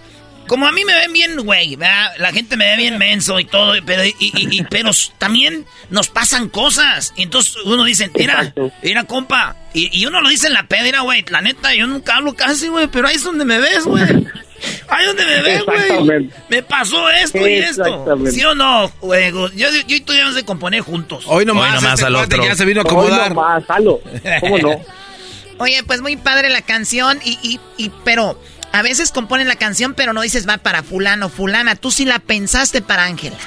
Como a mí me ven bien, güey, ¿verdad? la gente me ve bien menso y todo, pero, y, y- y- pero también nos pasan cosas. Y entonces uno dice, mira, mira, compa. Y, y uno lo dice en la peda, mira, güey, la neta, yo nunca hablo casi, güey, pero ahí es donde me ves, güey. Ahí es donde me ves, güey. Exactamente. Me pasó esto y esto. Exactamente. ¿Sí o no, güey? Yo, yo, y tú debemos de componer juntos. Hoy nomás, Hoy nomás este al otro. ya se vino a Hoy acomodar. nomás, halo. ¿Cómo no? (laughs) Oye, pues muy padre la canción, y, y, y pero a veces componen la canción, pero no dices va para fulano, fulana. Tú sí la pensaste para Ángela.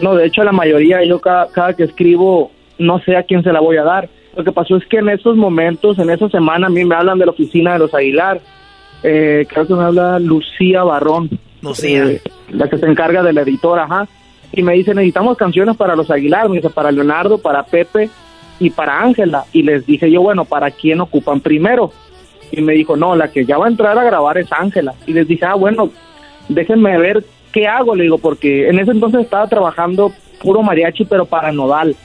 No, de hecho la mayoría, yo cada, cada que escribo, no sé a quién se la voy a dar. Lo que pasó es que en esos momentos, en esa semana, a mí me hablan de la oficina de los Aguilar. Eh, creo que me habla Lucía Barrón. Lucía. eh, la que se encarga de la editora, ajá. Y me dice, necesitamos canciones para los Aguilar, me dice, para Leonardo, para Pepe y para Ángela. Y les dije yo, bueno, ¿para quién ocupan primero? Y me dijo, no, la que ya va a entrar a grabar es Ángela. Y les dije, ah, bueno, déjenme ver qué hago, le digo, porque en ese entonces estaba trabajando puro mariachi, pero para nodal.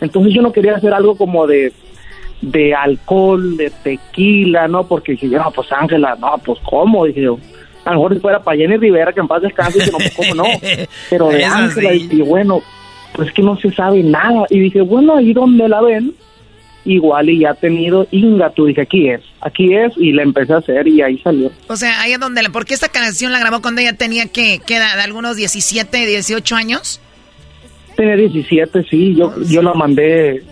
Entonces yo no quería hacer algo como de, de alcohol, de tequila, ¿no? Porque dije, no, pues Ángela, no, pues ¿cómo? Dije yo, a lo mejor si fuera para Jenny Rivera, que en paz descanse, dije, no, pues ¿cómo no? (laughs) Pero de Ángela, así. y bueno, pues que no se sabe nada. Y dije, bueno, ahí donde la ven, igual y ya ha tenido Inga, tú dije, aquí es, aquí es, y la empecé a hacer y ahí salió. O sea, ahí es donde la... Porque esta canción la grabó cuando ella tenía que, ¿qué edad? ¿Algunos 17, 18 años? Tenía 17, sí, yo, yo la mandé,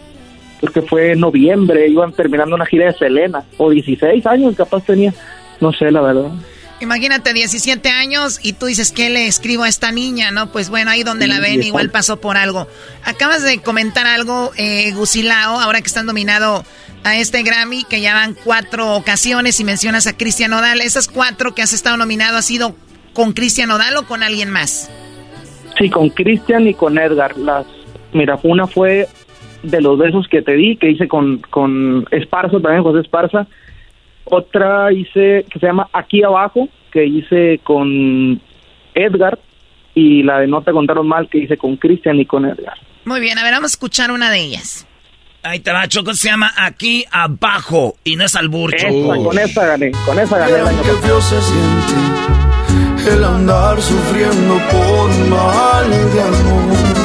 porque fue en noviembre, iban terminando una gira de Selena, o 16 años capaz tenía, no sé, la verdad. Imagínate, 17 años y tú dices, ¿qué le escribo a esta niña? No, pues bueno, ahí donde la ven igual pasó por algo. Acabas de comentar algo, eh, Gusilao, ahora que están nominado a este Grammy, que ya van cuatro ocasiones y mencionas a Cristian Nodal. ¿Esas cuatro que has estado nominado ha sido con Cristian Nodal o con alguien más? Sí, con Cristian y con Edgar. Las, mira, una fue de los besos que te di, que hice con, con Esparza, también José Esparza. Otra hice, que se llama Aquí Abajo, que hice con Edgar. Y la de No te contaron mal, que hice con Cristian y con Edgar. Muy bien, a ver, vamos a escuchar una de ellas. Ahí te va, Choco, se llama Aquí Abajo, y no es al burcho. Esa, con esa gané, con esa gané el año Qué feo se siente el andar sufriendo por mal de amor.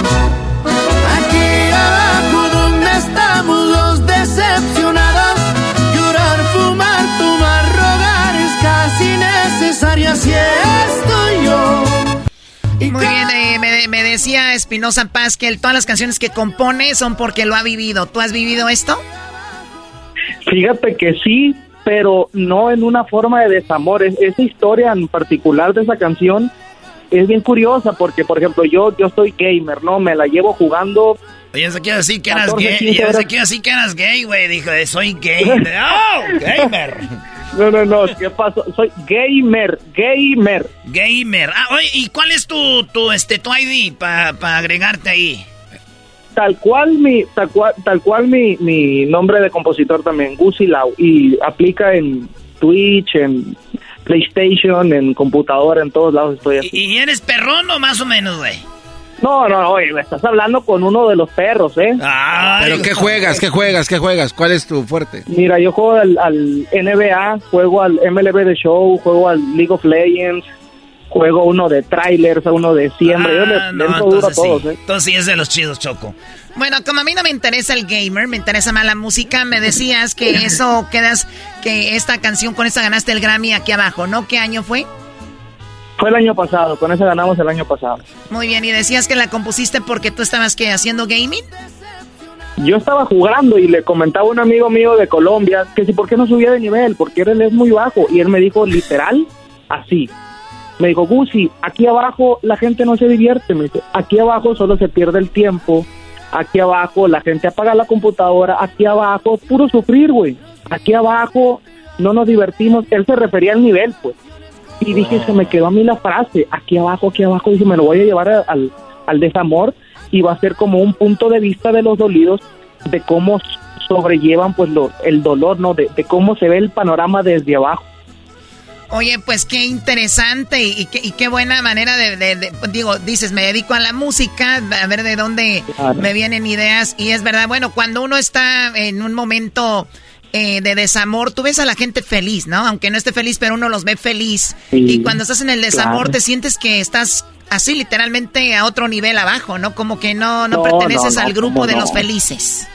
Necesario, así estoy yo. Muy bien, eh, me, me decía Espinosa Paz que él- todas las canciones que compone son porque lo ha vivido. ¿Tú has vivido esto? Fíjate que sí, pero no en una forma de desamor. Es- esa historia en particular de esa canción es bien curiosa porque, por ejemplo, yo yo soy gamer, ¿no? Me la llevo jugando. Oye, se quiere decir que eras 14, gay. 15 Ya se quiere decir que eras gay, güey. Dijo, eh, soy gay. (laughs) ¡Oh! Gamer. No, no, no, ¿qué pasó? Soy gamer, gamer. Gamer. Ah, oye, ¿y cuál es tu, tu, este, tu ID para agregarte ahí? Tal cual mi tal cual, tal cual mi, mi nombre de compositor también, Gusi Lau y aplica en Twitch, en PlayStation, en computadora, en todos lados estoy así. ¿Y eres perrón o más o menos, güey? No, no, no, oye, me estás hablando con uno de los perros, ¿eh? ¿Pero qué juegas? ¿Qué juegas? ¿Qué juegas? ¿Cuál es tu fuerte? Mira, yo juego al, al NBA, juego al MLB The Show, juego al League of Legends, juego uno de trailers, uno de siembra. yo le, Ah, no, duro a sí. todos, ¿eh? Entonces sí es de los chidos, Choco. Bueno, como a mí no me interesa el gamer, me interesa más la música, me decías que (laughs) eso quedas, que esta canción con esta ganaste el Grammy aquí abajo, ¿no? ¿Qué año fue? Fue el año pasado, con ese ganamos el año pasado. Muy bien, y decías que la compusiste porque tú estabas que haciendo gaming. Yo estaba jugando y le comentaba a un amigo mío de Colombia que si por qué no subía de nivel, porque él es muy bajo. Y él me dijo literal así. Me dijo, Gusi, aquí abajo la gente no se divierte. Me dice, aquí abajo solo se pierde el tiempo. Aquí abajo la gente apaga la computadora. Aquí abajo puro sufrir, güey. Aquí abajo no nos divertimos. Él se refería al nivel, pues. Y dije, se me quedó a mí la frase, aquí abajo, aquí abajo, dije, me lo voy a llevar a- al, al desamor y va a ser como un punto de vista de los dolidos de cómo sobrellevan pues lo, el dolor, ¿no? De, de cómo se ve el panorama desde abajo. Oye, pues qué interesante y, y qué, y qué buena manera de, de- de- digo, dices, me dedico a la música, a ver de dónde Claro. me vienen ideas. Y es verdad, bueno, cuando uno está en un momento eh, de desamor, tú ves a la gente feliz, ¿no? Aunque no esté feliz, pero uno los ve feliz. Sí, y cuando estás en el desamor, claro. te sientes que estás así literalmente a otro nivel abajo, ¿no? Como que no, no, No, perteneces no, no, al grupo ¿cómo de no? los felices.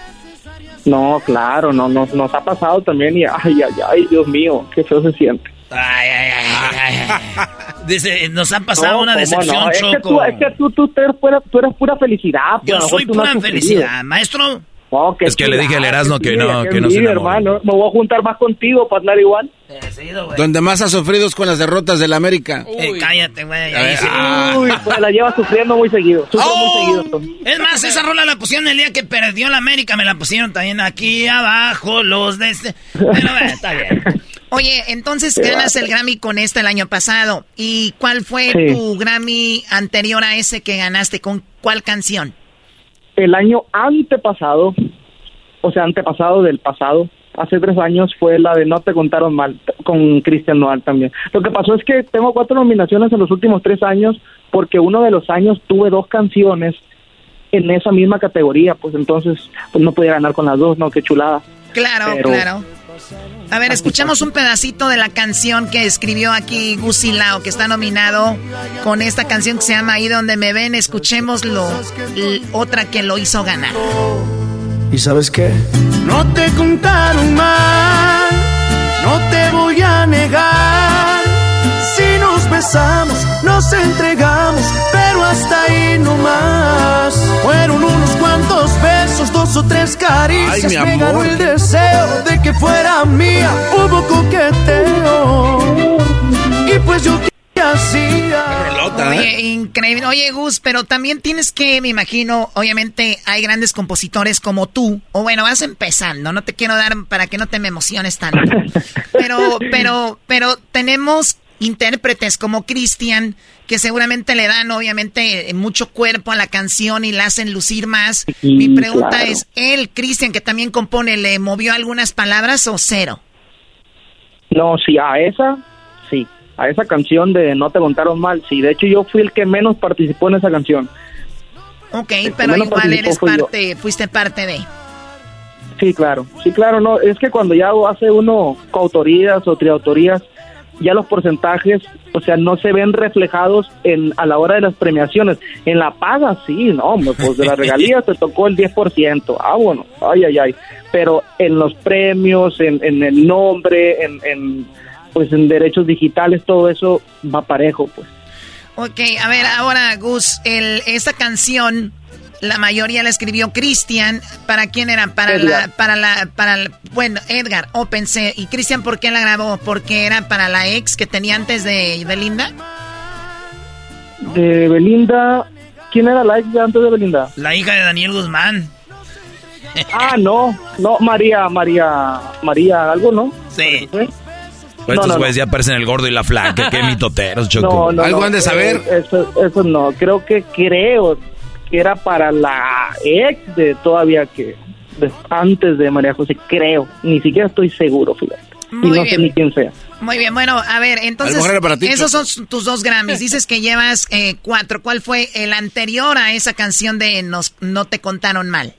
No, claro, no, nos, nos ha pasado también y ay, ay, ay, Dios mío, qué feo se siente. Ay, ay, ay, ay, ay. (laughs) Dice, nos ha pasado No, una ¿cómo decepción, no? Es que tú, es que tú, tú, tú eres, pura, tú eres pura felicidad. Yo soy no pura felicidad, maestro. Es que le dije al Erasmo que no- envidia, que no se hermano. Me voy a juntar más contigo para andar igual. Donde más ha sufrido es con las derrotas del América. Eh, cállate, güey. Ahí sí. ah. Uy, pues la lleva sufriendo muy seguido. Sufre ¡Oh! muy seguido. Es más, esa rola la pusieron el día que perdió la América. Me la pusieron también aquí abajo, los de este. Pero bueno, está bien. (laughs) Oye, entonces Qué ganas el Grammy con esta el año pasado. ¿Y cuál fue Sí. tu Grammy anterior a ese que ganaste? ¿Con cuál canción? El año antepasado, o sea, antepasado del pasado, hace tres años fue la de No te contaron mal, con Cristian Noal también. Lo que pasó es que tengo cuatro nominaciones en los últimos tres años porque uno de los años tuve dos canciones en esa misma categoría, pues entonces pues no podía ganar con las dos, ¿no? Qué chulada. Claro, Pero- claro. A ver, escuchamos un pedacito de la canción que escribió aquí Gusi Lao, que está nominado con esta canción que se llama Ahí donde me ven. Escuchémoslo, otra que lo hizo ganar. ¿Y sabes qué? No te contaron mal, no te voy a negar. Si nos besamos, nos entregamos, pero hasta ahí no más. Fueron unos cuantos besos, dos o tres caricias. Ay, mi me ganó amor. el deseo de que fuera mía. Hubo coqueteo. Y pues yo te hacía. Oye, increíble. Oye, Gus, pero también tienes que, me imagino, obviamente hay grandes compositores como tú. O bueno, vas empezando, no te quiero dar para que no te me emociones tanto. (laughs) Pero, pero, pero tenemos intérpretes como Cristian que seguramente le dan, obviamente, mucho cuerpo a la canción y la hacen lucir más. Sí, Mi pregunta claro. es, ¿él, Cristian, que también compone, le movió algunas palabras o cero? No, sí, a esa, sí. A esa canción de No te contaron mal, sí. De hecho, yo fui el que menos participó en esa canción. Ok, pero igual eres yo. parte, fuiste parte de... Sí, claro. Sí, claro, no. Es que cuando ya hace uno coautorías o triautorías, ya los porcentajes, o sea, no se ven reflejados en a la hora de las premiaciones. En la paga, sí, no, pues de la regalía (laughs) te tocó el 10%. Ah, bueno, ay, ay, ay. Pero en los premios, en, en el nombre, en, en, pues en derechos digitales, todo eso va parejo, pues. Ok, a ver, ahora, Gus, el, esta canción la mayoría la escribió Cristian. ¿Para quién era? Para la, para la, para bueno, Edgar, o pensé. ¿Y Cristian por qué la grabó? ¿Porque era para la ex que tenía antes de Belinda? De Belinda, ¿quién era la ex antes de Belinda? La hija de Daniel Guzmán. Ah, no, no, María, María, María, algo, ¿no? Sí. Pues estos güeyes ya aparecen el gordo y la flaca, qué (laughs) mitoteros, Choco. ¿Algo han de saber? Eso, eso no, creo que creo, era para la ex de todavía que antes de María José, creo. Ni siquiera estoy seguro, fíjate. y no sé ni quién sea. Muy bien, bueno, a ver, entonces, esos son tus dos Grammys. Dices que llevas eh, cuatro. ¿Cuál fue el anterior a esa canción de Nos, No Te Contaron Mal?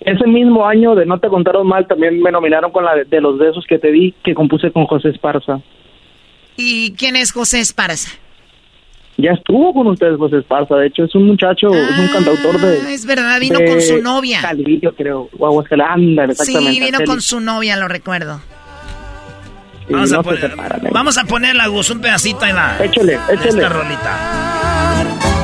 Ese mismo año de No Te Contaron Mal también me nominaron con la de, de los besos que te di, que compuse con José Esparza. ¿Y quién es José Esparza? Ya estuvo con ustedes José Esparza, de hecho es un muchacho, es un cantautor de... Ah, es verdad, vino con su novia. Calvillo, creo, o exactamente. Sí, vino con su novia, lo recuerdo. vamos, a poner, vamos a ponerla, Gus, un pedacito ahí va. Échale, échale. Esta rolita.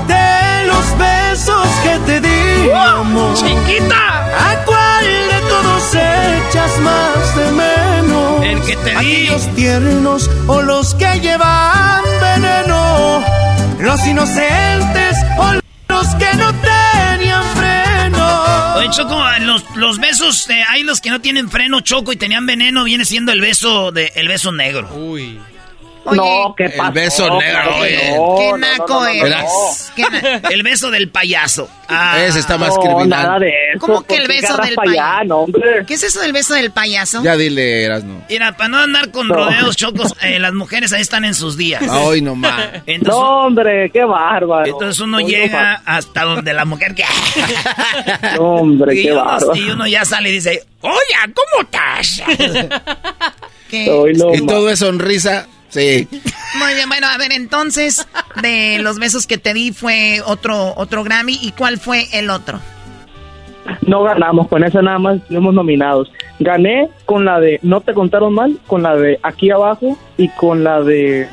De los besos que te di, amor. ¡Chiquita! ¿A cuál de todos echas más de menos? El que te di. Aquellos tiernos o los que llevan veneno los inocentes o los que no tenían freno. Oye, Choco, los, los besos, eh, hay los que no tienen freno, Choco, y tenían veneno, viene siendo el beso de el beso negro. Uy. No, ¿qué El beso negro, oye. ¿Qué naco eres? ¿Qué na- (laughs) El beso del payaso. Ah. Ese está más No, criminal. nada de eso. ¿Cómo que el ¿por qué beso del allá, payaso? no, hombre? ¿Qué es eso del beso del payaso? Ya dile, Erasno. Mira, para no andar con No. rodeos, Chocos, eh, las mujeres ahí están en sus días. Ay, no más. (laughs) No, hombre, qué bárbaro. entonces uno no llega hasta donde la mujer que... (laughs) No, hombre, y, qué uno, bárbaro. y uno ya sale y dice, oye, ¿cómo estás? No Y todo es sonrisa. Sí. Muy bien, bueno, a ver, entonces, de los besos que te di fue otro, otro Grammy. ¿Y cuál fue el otro? No ganamos, con esa nada más fuimos nominados. Gané con la de No te contaron mal, con la de Aquí abajo y con la de...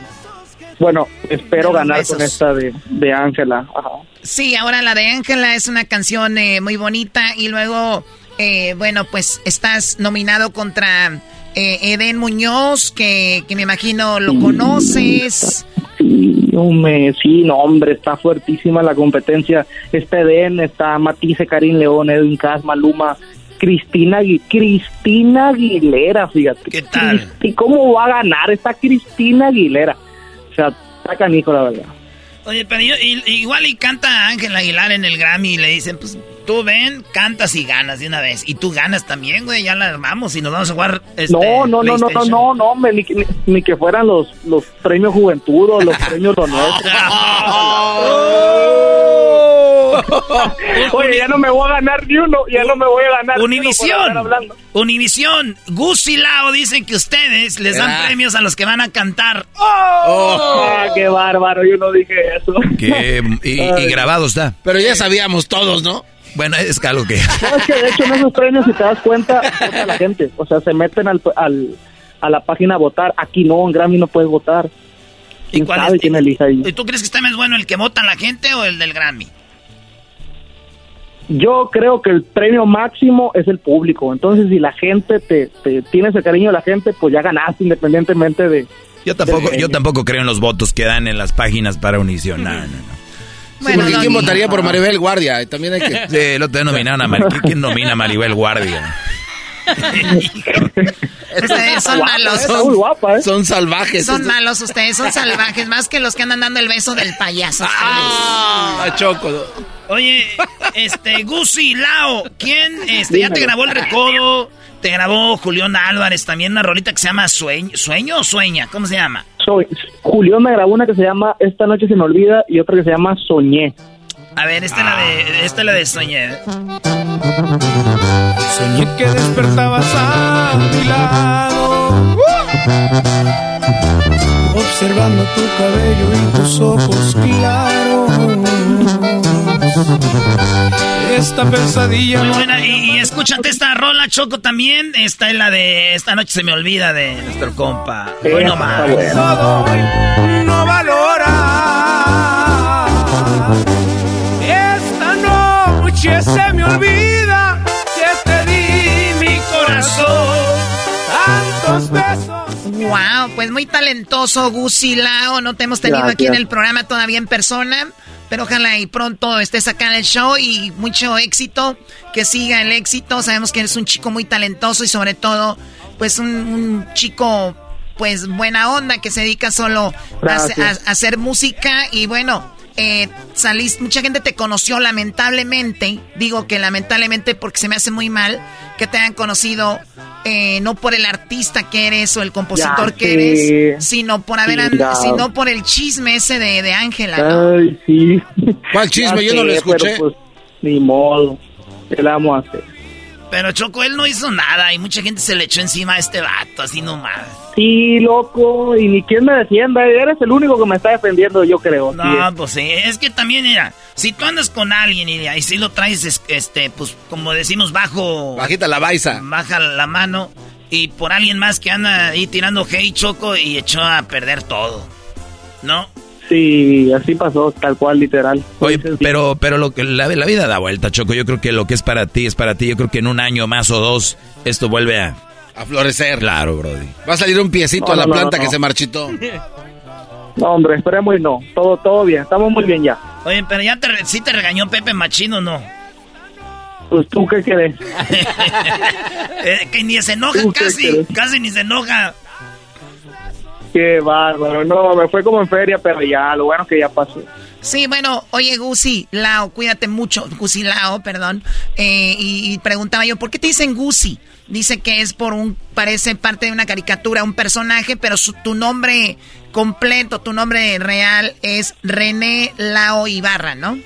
Bueno, espero ganar besos. con esta de de Ángela. Ajá. Sí, ahora la de Ángela es una canción eh, muy bonita. Y luego, eh, bueno, pues estás nominado contra eh, Eden Muñoz, que, que me imagino lo conoces. Sí, hombre, sí, no, hombre, está fuertísima la competencia. Está Eden, está Matisse, Karim León, Edwin Cas, Maluma, Cristina, Cristina Aguilera, fíjate. ¿Qué tal? ¿Y cómo va a ganar esta Cristina Aguilera? O sea, está canijo, la verdad. Oye, pero yo- igual y canta Ángel Aguilar en el Grammy y le dicen, pues tú ven, cantas y ganas de una vez. Y tú ganas también, güey, ya la armamos y nos vamos a jugar. Este, No, no, no, no, no, no, no, hombre, ni, que- ni, ni que fueran los, los premios Juventud o los premios Lo (laughs) Nuestro. (laughs) Oye, ya no me voy a ganar ni uno, ya no me voy a ganar ni uno por Univisión. Univisión, Gus y Lao dicen que ustedes les dan Ah. premios a los que van a cantar. Ah, qué bárbaro, yo no dije eso. Que, y, y grabado está. Pero ya sabíamos todos, ¿no? Bueno, es algo que... No, es que de hecho en esos premios, si te das cuenta, vota la gente. O sea, se meten al, al, a la página a votar. Aquí no, en Grammy no puedes votar. ¿Y ¿Quién cuál sabe es? quién elige ahí? ¿Y tú crees que está más bueno el que vota la gente o el del Grammy? Yo creo que el premio máximo es el público. Entonces, si la gente te, te tienes el cariño de la gente, pues ya ganaste independientemente de... Yo tampoco, del yo tampoco creo en los votos que dan en las páginas para Unición. No, no, no. Bueno, Porque Doggy. ¿quién votaría por Maribel Guardia? También hay que... (laughs) Sí, lo te nominaron a Maribel. ¿Quién nomina a Maribel Guardia? (laughs) Ustedes son malos. Guapa, ¿eh? Son salvajes. Son malos ustedes, son salvajes, más que los que andan dando el beso del payaso. Ah, Choco. Oye, este, Gusi, Lao, ¿quién? Este, ya te grabó el recodo, te grabó Julián Álvarez, también una rolita que se llama Sueño, ¿Sueño o Sueña? ¿Cómo se llama? Soy, Julián me grabó una que se llama Esta noche se me olvida y otra que se llama Soñé. A ver, esta es la de, esta es la de Soñé. Soñé que despertabas a mi lado Observando tu cabello y tus ojos claros. Esta pesadilla. Muy buena, y, y, escúchate esta rola, Choco, también. Esta es la de Esta noche se me olvida de nuestro compa. Bueno, más. Todo no valora. Esta noche se me olvida que te di mi corazón. Tantos besos. Wow, pues muy talentoso, Gusilao. No te hemos tenido Gracias. aquí en el programa todavía en persona. Pero ojalá y pronto estés acá en el show y mucho éxito, que siga el éxito. Sabemos que eres un chico muy talentoso y sobre todo, pues un, un chico, pues buena onda, que se dedica solo a, a, a, hacer música y bueno, eh, salís, mucha gente te conoció lamentablemente, digo que lamentablemente porque se me hace muy mal que te hayan conocido eh, no por el artista que eres o el compositor ya, que sí. eres, sino por haber, sí, sino por el chisme ese de Ángela. ¿no? Ay, sí. ¿Cuál chisme? Ya Yo no lo escuché. Pero, pues, ni modo. ¿Qué le vamos a hacer? Pero Choco, él no hizo nada y mucha gente se le echó encima a este vato, así nomás. Sí, loco, y ni quien me defienda, eres el único que me está defendiendo, yo creo. No, sí. pues sí, es que también, mira, si tú andas con alguien y, y si lo traes, este, pues como decimos, bajo... Bajita la baisa. Baja la mano y por alguien más que anda ahí tirando hey Choco y echó a perder todo, ¿no? Sí, así pasó, tal cual, literal. Oye, pero, pero lo que la, la, vida da vuelta, Choco. Yo creo que lo que es para ti es para ti. Yo creo que en un año más o dos esto vuelve a, a florecer. Claro, Brody. Va a salir un piecito No, a la no, planta no, que se marchitó. No, hombre, esperemos y no. Todo, todo bien, estamos muy bien ya. Oye, pero ya te, sí te regañó Pepe Machino, ¿no? Pues tú qué crees. (laughs) Eh, que ni se enoja ¿Tú qué casi, casi ni se enoja. Qué bárbaro. No, me fue como en feria, pero ya, lo bueno es que ya pasó. Sí, bueno, oye, Gusi, Lao, cuídate mucho, Gusi Lao, perdón. Eh, y, y preguntaba yo, ¿por qué te dicen Gusi? Dice que es por un, parece parte de una caricatura, un personaje, pero su- tu nombre completo, tu nombre real es René Lao Ibarra, ¿no?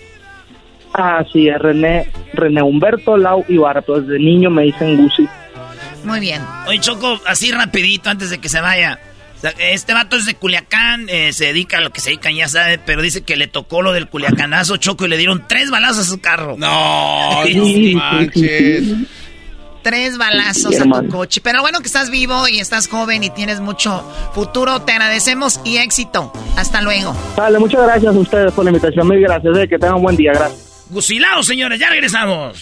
Ah, sí, es René, René Humberto Lau Ibarra, pero desde niño me dicen Gusi. Muy bien. Oye, Choco, así rapidito antes de que se vaya. Este vato es de Culiacán, eh, se dedica a lo que se dedican, ya sabe, pero dice que le tocó lo del Culiacanazo, Choco, y le dieron tres balazos a su carro. No, (laughs) Sí, no manches. Tres balazos Sí, a tu coche. Pero bueno que estás vivo y estás joven y tienes mucho futuro. Te agradecemos y éxito. Hasta luego. Dale, muchas gracias a ustedes por la invitación. Mil gracias. eh, que tengan un buen día. Gracias. Gusilao, señores, ya regresamos.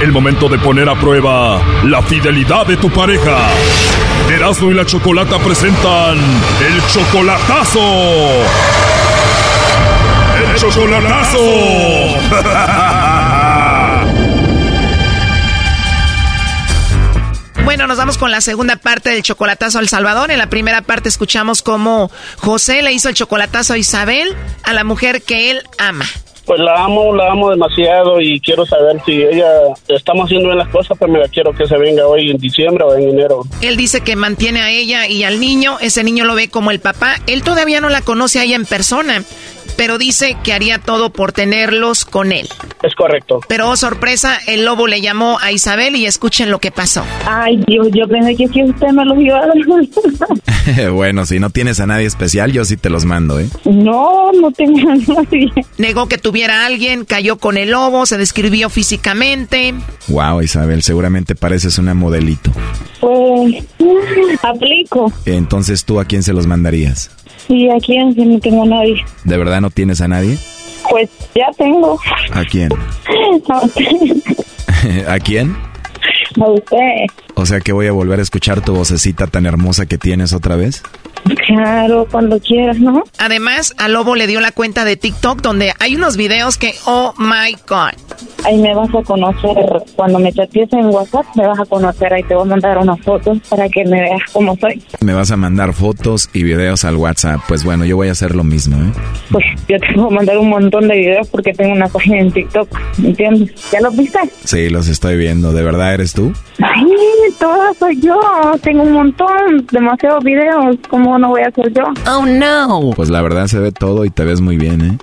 El momento de poner a prueba la fidelidad de tu pareja. Erasmo y la Chocolata presentan el chocolatazo. El chocolatazo. (laughs) Bueno, nos vamos con la segunda parte del chocolatazo al Salvador. En la primera parte escuchamos cómo José le hizo el chocolatazo a Isabel, a la mujer que él ama. Pues la amo, la amo demasiado y quiero saber si ella estamos haciendo bien las cosas, pero mira, quiero que se venga hoy en diciembre o en enero. Él dice que mantiene a ella y al niño, ese niño lo ve como el papá. Él todavía no la conoce a ella en persona, pero dice que haría todo por tenerlos con él. Es correcto. Pero oh, sorpresa, el lobo le llamó a Isabel y escuchen lo que pasó. Ay, Dios, yo pensé que si usted me los iba a dar. (laughs) bueno, si no tienes a nadie especial, yo sí te los mando, ¿eh? No, no tengo a nadie. Negó que tuviera a alguien, cayó con el lobo, se describió físicamente. Wow, Isabel, seguramente pareces una modelito. Pues, (laughs) aplico. Entonces, ¿tú a quién se los mandarías? Sí, aquí no tengo a nadie. ¿De verdad no tienes a nadie? Pues ya tengo. ¿A quién? (laughs) A usted. (laughs) (laughs) ¿A quién? A usted. O sea que voy a volver a escuchar tu vocecita tan hermosa que tienes otra vez. Claro, cuando quieras, ¿no? Además, a Lobo le dio la cuenta de TikTok donde hay unos videos que, oh my god. ahí me vas a conocer. Cuando me chatees en WhatsApp, me vas a conocer. Ahí te voy a mandar unas fotos para que me veas cómo soy. Me vas a mandar fotos y videos al WhatsApp. Pues bueno, yo voy a hacer lo mismo, ¿eh? Pues yo te voy a mandar un montón de videos porque tengo una página en TikTok, ¿me entiendes? ¿Ya los viste? Sí, los estoy viendo. ¿De verdad eres tú? Ay, toda soy yo. Tengo un montón, demasiados videos. ¿Cómo no voy a ser yo? Oh, no. Pues la verdad se ve todo y te ves muy bien, ¿eh?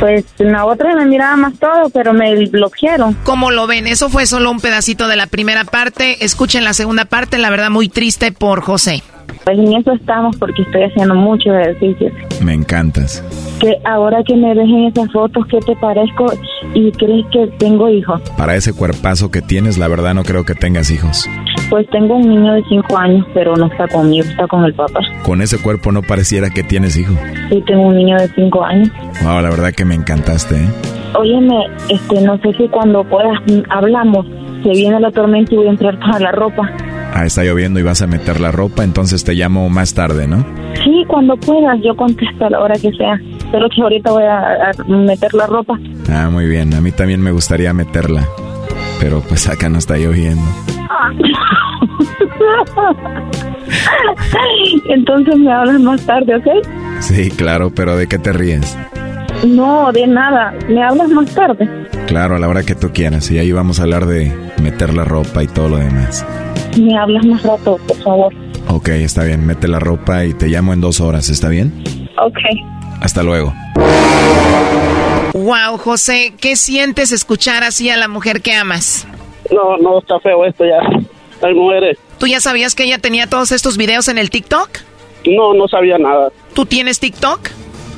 Pues en la otra me miraba más todo, pero me bloquearon. ¿Cómo lo ven? Eso fue solo un pedacito de la primera parte. Escuchen la segunda parte, la verdad muy triste por José. Pues en eso estamos porque estoy haciendo muchos ejercicios. Me encantas. Que ahora que me dejen esas fotos, ¿qué te parezco? ¿Y crees que tengo hijos? Para ese cuerpazo que tienes, la verdad no creo que tengas hijos. Pues tengo un niño de 5 años, pero no está conmigo, está con el papá. Con ese cuerpo no pareciera que tienes hijo. Sí, tengo un niño de 5 años. Wow, la verdad que me encantaste, ¿eh? Óyeme, este, no sé si cuando puedas hablamos, se viene la tormenta y voy a entrar toda la ropa. Ah, está lloviendo y vas a meter la ropa, entonces te llamo más tarde, ¿no? Sí, cuando puedas, yo contesto a la hora que sea. Pero que ahorita voy a, a meter la ropa. Ah, muy bien, a mí también me gustaría meterla. Pero pues acá no está lloviendo. (laughs) Entonces me hablas más tarde, ¿ok? Sí, claro, pero ¿de qué te ríes? No, de nada. Me hablas más tarde. Claro, a la hora que tú quieras. Y ahí vamos a hablar de meter la ropa y todo lo demás. Me hablas más rato, por favor. Ok, está bien. Mete la ropa y te llamo en dos horas, ¿está bien? Ok. Hasta luego. Wow, José, ¿qué sientes escuchar así a la mujer que amas? No, no, está feo esto ya. Hay mujeres. ¿Tú ya sabías que ella tenía todos estos videos en el TikTok? No, no sabía nada. ¿Tú tienes TikTok?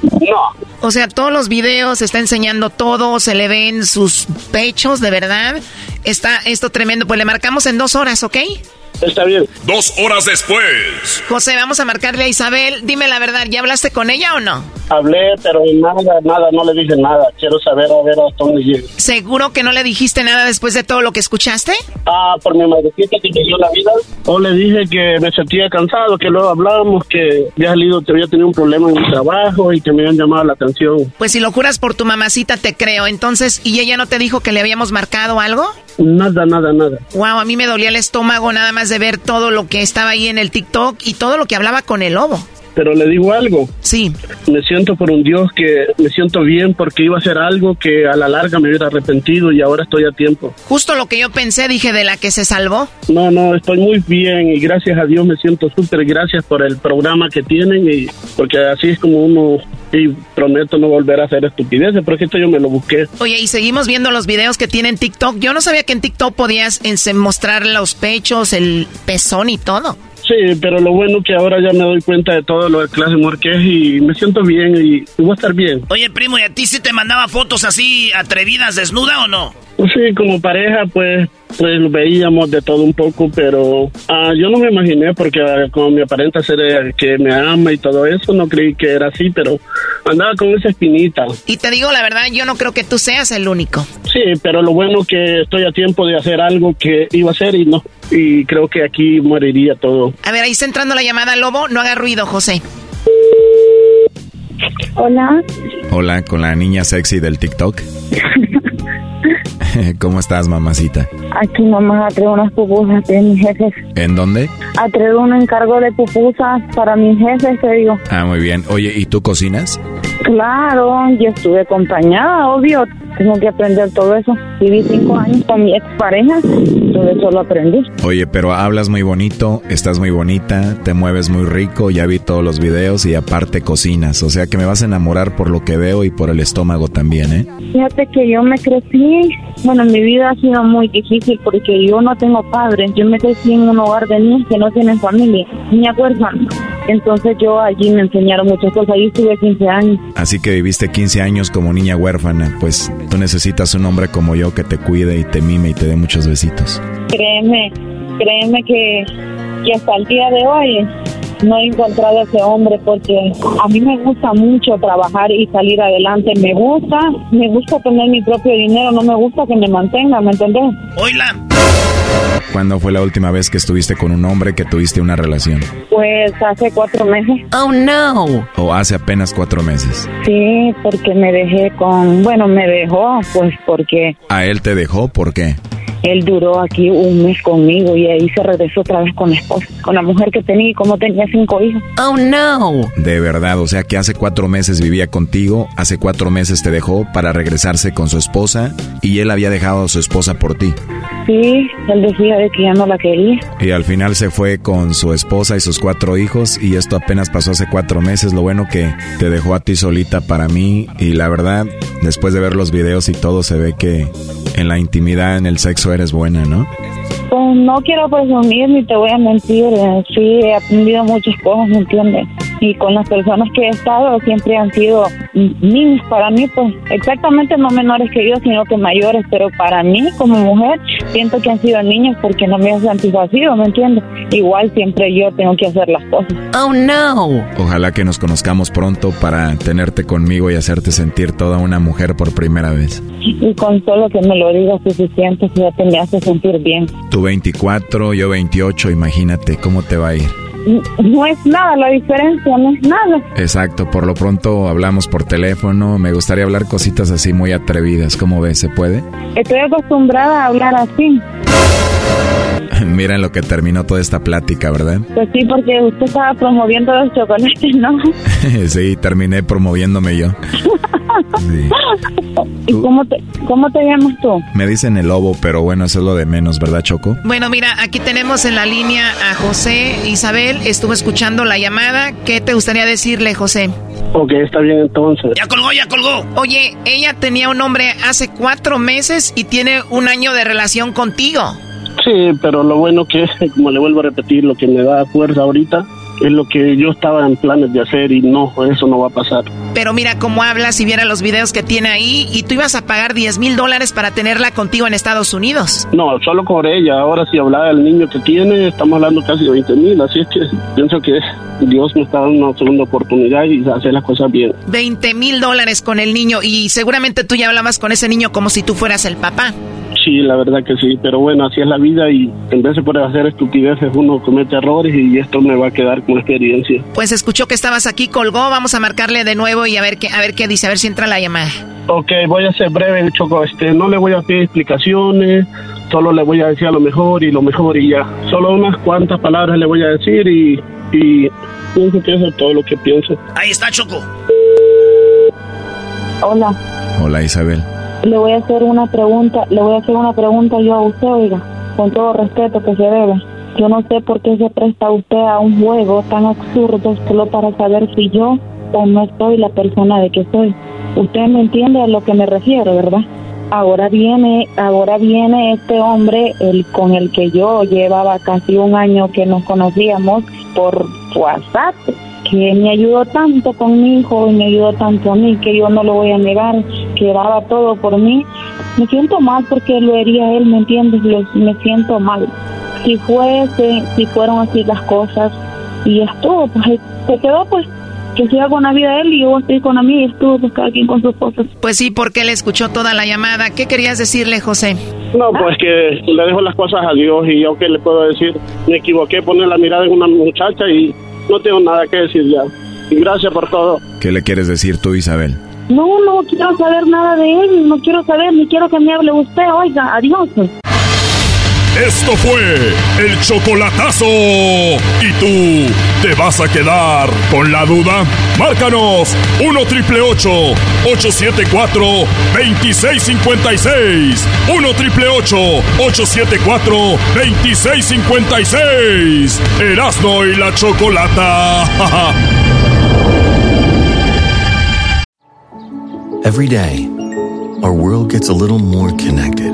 No. O sea, todos los videos, está enseñando todo, se le ven sus pechos, de verdad. Está esto tremendo. Pues le marcamos en dos horas, ¿ok? Está bien. Dos horas después. José, vamos a marcarle a Isabel. Dime la verdad, ¿ya hablaste con ella o no? Hablé, pero nada, nada, no le dije nada. Quiero saber a ver hasta dónde llega. ¿Seguro que no le dijiste nada después de todo lo que escuchaste? Ah, por mi madrecita que me dio la vida. O le dije que me sentía cansado, que luego hablábamos, que había salido, que había tenido un problema en mi trabajo y que me habían llamado la atención. Pues si lo juras por tu mamacita, te creo. Entonces, ¿y ella no te dijo que le habíamos marcado algo? Nada, nada, nada. Wow, a mí me dolía el estómago nada más de ver todo lo que estaba ahí en el TikTok y todo lo que hablaba con el lobo. Pero le digo algo. Sí. Me siento por un Dios que me siento bien porque iba a hacer algo que a la larga me hubiera arrepentido y ahora estoy a tiempo. Justo lo que yo pensé, dije, de la que se salvó. No, no, estoy muy bien y gracias a Dios me siento súper gracias por el programa que tienen y porque así es como uno y prometo no volver a hacer estupideces, porque esto yo me lo busqué. Oye, y seguimos viendo los videos que tienen TikTok. Yo no sabía que en TikTok podías mostrar los pechos, el pezón y todo. Sí, pero lo bueno que ahora ya me doy cuenta de todo lo de clase Marqués y me siento bien y, voy a estar bien. Oye, primo, ¿y a ti sí te mandaba fotos así atrevidas, desnuda o no? Pues sí, como pareja, pues, pues lo veíamos de todo un poco, pero ah, yo no me imaginé porque ah, como me aparenta ser que me ama y todo eso, no creí que era así, pero andaba con esa espinita. Y te digo la verdad, yo no creo que tú seas el único. Sí, pero lo bueno que estoy a tiempo de hacer algo que iba a hacer y no, y creo que aquí moriría todo. A ver, ahí está entrando la llamada, Lobo. No haga ruido, José. Hola. Hola, con la niña sexy del TikTok. (laughs) (laughs) ¿Cómo estás, mamacita? Aquí mamá traigo unas pupusas de mis jefes. ¿En dónde? Traigo un encargo de pupusas para mis jefes, te digo. Ah, muy bien. Oye, ¿y tú cocinas? Claro, yo estuve acompañada, obvio. Tengo que aprender todo eso. Viví cinco años con mi expareja, todo eso lo aprendí. Oye, pero hablas muy bonito, estás muy bonita, te mueves muy rico, ya vi todos los videos y aparte cocinas. O sea que me vas a enamorar por lo que veo y por el estómago también, ¿eh? Fíjate que yo me crecí, bueno, mi vida ha sido muy difícil porque yo no tengo padres. Yo me crecí en un hogar de niños que no tienen familia, niña huérfana. Entonces yo allí me enseñaron muchas cosas. Allí estuve 15 años. Así que viviste 15 años como niña huérfana, pues tú necesitas un hombre como yo que te cuide y te mime y te dé muchos besitos. Créeme, créeme que, que hasta el día de hoy no he encontrado ese hombre porque a mí me gusta mucho trabajar y salir adelante. Me gusta, me gusta tener mi propio dinero, no me gusta que me mantenga, ¿me entendés? Oila. ¿Cuándo fue la última vez que estuviste con un hombre que tuviste una relación? Pues hace cuatro meses. Oh, no. ¿O hace apenas cuatro meses? Sí, porque me dejé con... Bueno, me dejó, pues porque ¿A él te dejó? ¿Por qué? él duró aquí un mes conmigo y ahí se regresó otra vez con la esposa, con la mujer que tenía y como tenía cinco hijos. Oh, no. De verdad, o sea que hace cuatro meses vivía contigo, hace cuatro meses te dejó para regresarse con su esposa y él había dejado a su esposa por ti. Sí, él decía de que ya no la quería. Y al final se fue con su esposa y sus cuatro hijos y esto apenas pasó hace cuatro meses. Lo bueno que te dejó a ti solita para mí y la verdad, después de ver los videos y todo, se ve que en la intimidad, en el sexo eres buena, ¿no? Pues no quiero presumir ni te voy a mentir. eh, Sí, he aprendido muchas cosas, ¿me entiendes? Y con las personas que he estado siempre han sido niños para mí, pues exactamente no menores que yo, sino que mayores. Pero para mí, como mujer, siento que han sido niños porque no me han satisfacido, ¿me entiendes? Igual siempre yo tengo que hacer las cosas. Oh, no. Ojalá que nos conozcamos pronto para tenerte conmigo y hacerte sentir toda una mujer por primera vez. Y con solo que me lo digas suficiente, ya te me hace sentir bien. Tú 24, yo 28, imagínate cómo te va a ir. No es nada la diferencia, no es nada. Exacto, por lo pronto hablamos por teléfono, me gustaría hablar cositas así muy atrevidas, ¿cómo ves? ¿Se puede? Estoy acostumbrada a hablar así. (laughs) Mira en lo que terminó toda esta plática, ¿verdad? (laughs) Pues sí, porque usted estaba promoviendo los chocolates, ¿no? (laughs) sí, terminé promoviéndome yo. (laughs) ¿Y cómo te, cómo te llamas tú? Me dicen el lobo, pero bueno, eso es lo de menos, ¿verdad, Choco? Bueno, mira, aquí tenemos en la línea a José Isabel. Estuvo escuchando la llamada. ¿Qué te gustaría decirle, José? Ok, está bien entonces. Ya colgó, ya colgó. Oye, ella tenía un hombre hace cuatro meses y tiene un año de relación contigo. Sí, pero lo bueno que, (laughs) como le vuelvo a repetir, lo que me da fuerza ahorita es lo que yo estaba en planes de hacer y no, eso no va a pasar. Pero mira cómo habla si viera los videos que tiene ahí y tú ibas a pagar 10 mil dólares para tenerla contigo en Estados Unidos. No, solo con ella. Ahora si hablaba del niño que tiene, estamos hablando casi de 20 mil, así es que pienso que Dios me está dando una segunda oportunidad y hacer las cosas bien. 20 mil dólares con el niño y seguramente tú ya hablabas con ese niño como si tú fueras el papá. Sí, la verdad que sí, pero bueno, así es la vida y en vez de por hacer estupideces uno comete errores y esto me va a quedar experiencia. Pues escuchó que estabas aquí, colgó, vamos a marcarle de nuevo y a ver qué, a ver qué dice, a ver si entra la llamada. Ok, voy a ser breve, Choco. Este, no le voy a pedir explicaciones, solo le voy a decir a lo mejor y lo mejor y ya. Solo unas cuantas palabras le voy a decir y, y pienso que eso es todo lo que pienso. Ahí está, Choco. Hola, Hola, Isabel. le voy a hacer una pregunta, le voy a hacer una pregunta yo a usted, oiga, con todo respeto que se debe. Yo no sé por qué se presta usted a un juego tan absurdo solo para saber si yo o no soy la persona de que soy. Usted me entiende a lo que me refiero, ¿verdad? Ahora viene, ahora viene este hombre, el con el que yo llevaba casi un año que nos conocíamos por WhatsApp, que me ayudó tanto con mi hijo y me ayudó tanto a mí que yo no lo voy a negar, que daba todo por mí. Me siento mal porque lo haría él, ¿me entiendes? Lo- me siento mal. Si fuese, si fueron así las cosas y estuvo, pues se quedó pues que siga con la vida de él y yo estoy con la mía y estuvo pues cada quien con sus cosas. Pues sí, porque él escuchó toda la llamada. ¿Qué querías decirle, José? No, pues que le dejo las cosas a Dios y yo qué le puedo decir. Me equivoqué, poner la mirada en una muchacha y no tengo nada que decir ya. Y gracias por todo. ¿Qué le quieres decir tú, Isabel? No, no quiero saber nada de él, no quiero saber, ni quiero que me hable usted, oiga, adiós. Esto fue el chocolatazo. ¿Y tú te vas a quedar con la duda? Márcanos 1 triple 874 2656. 1 triple 874 2656. Erasno y la chocolata. (laughs) Every day, our world gets a little more connected,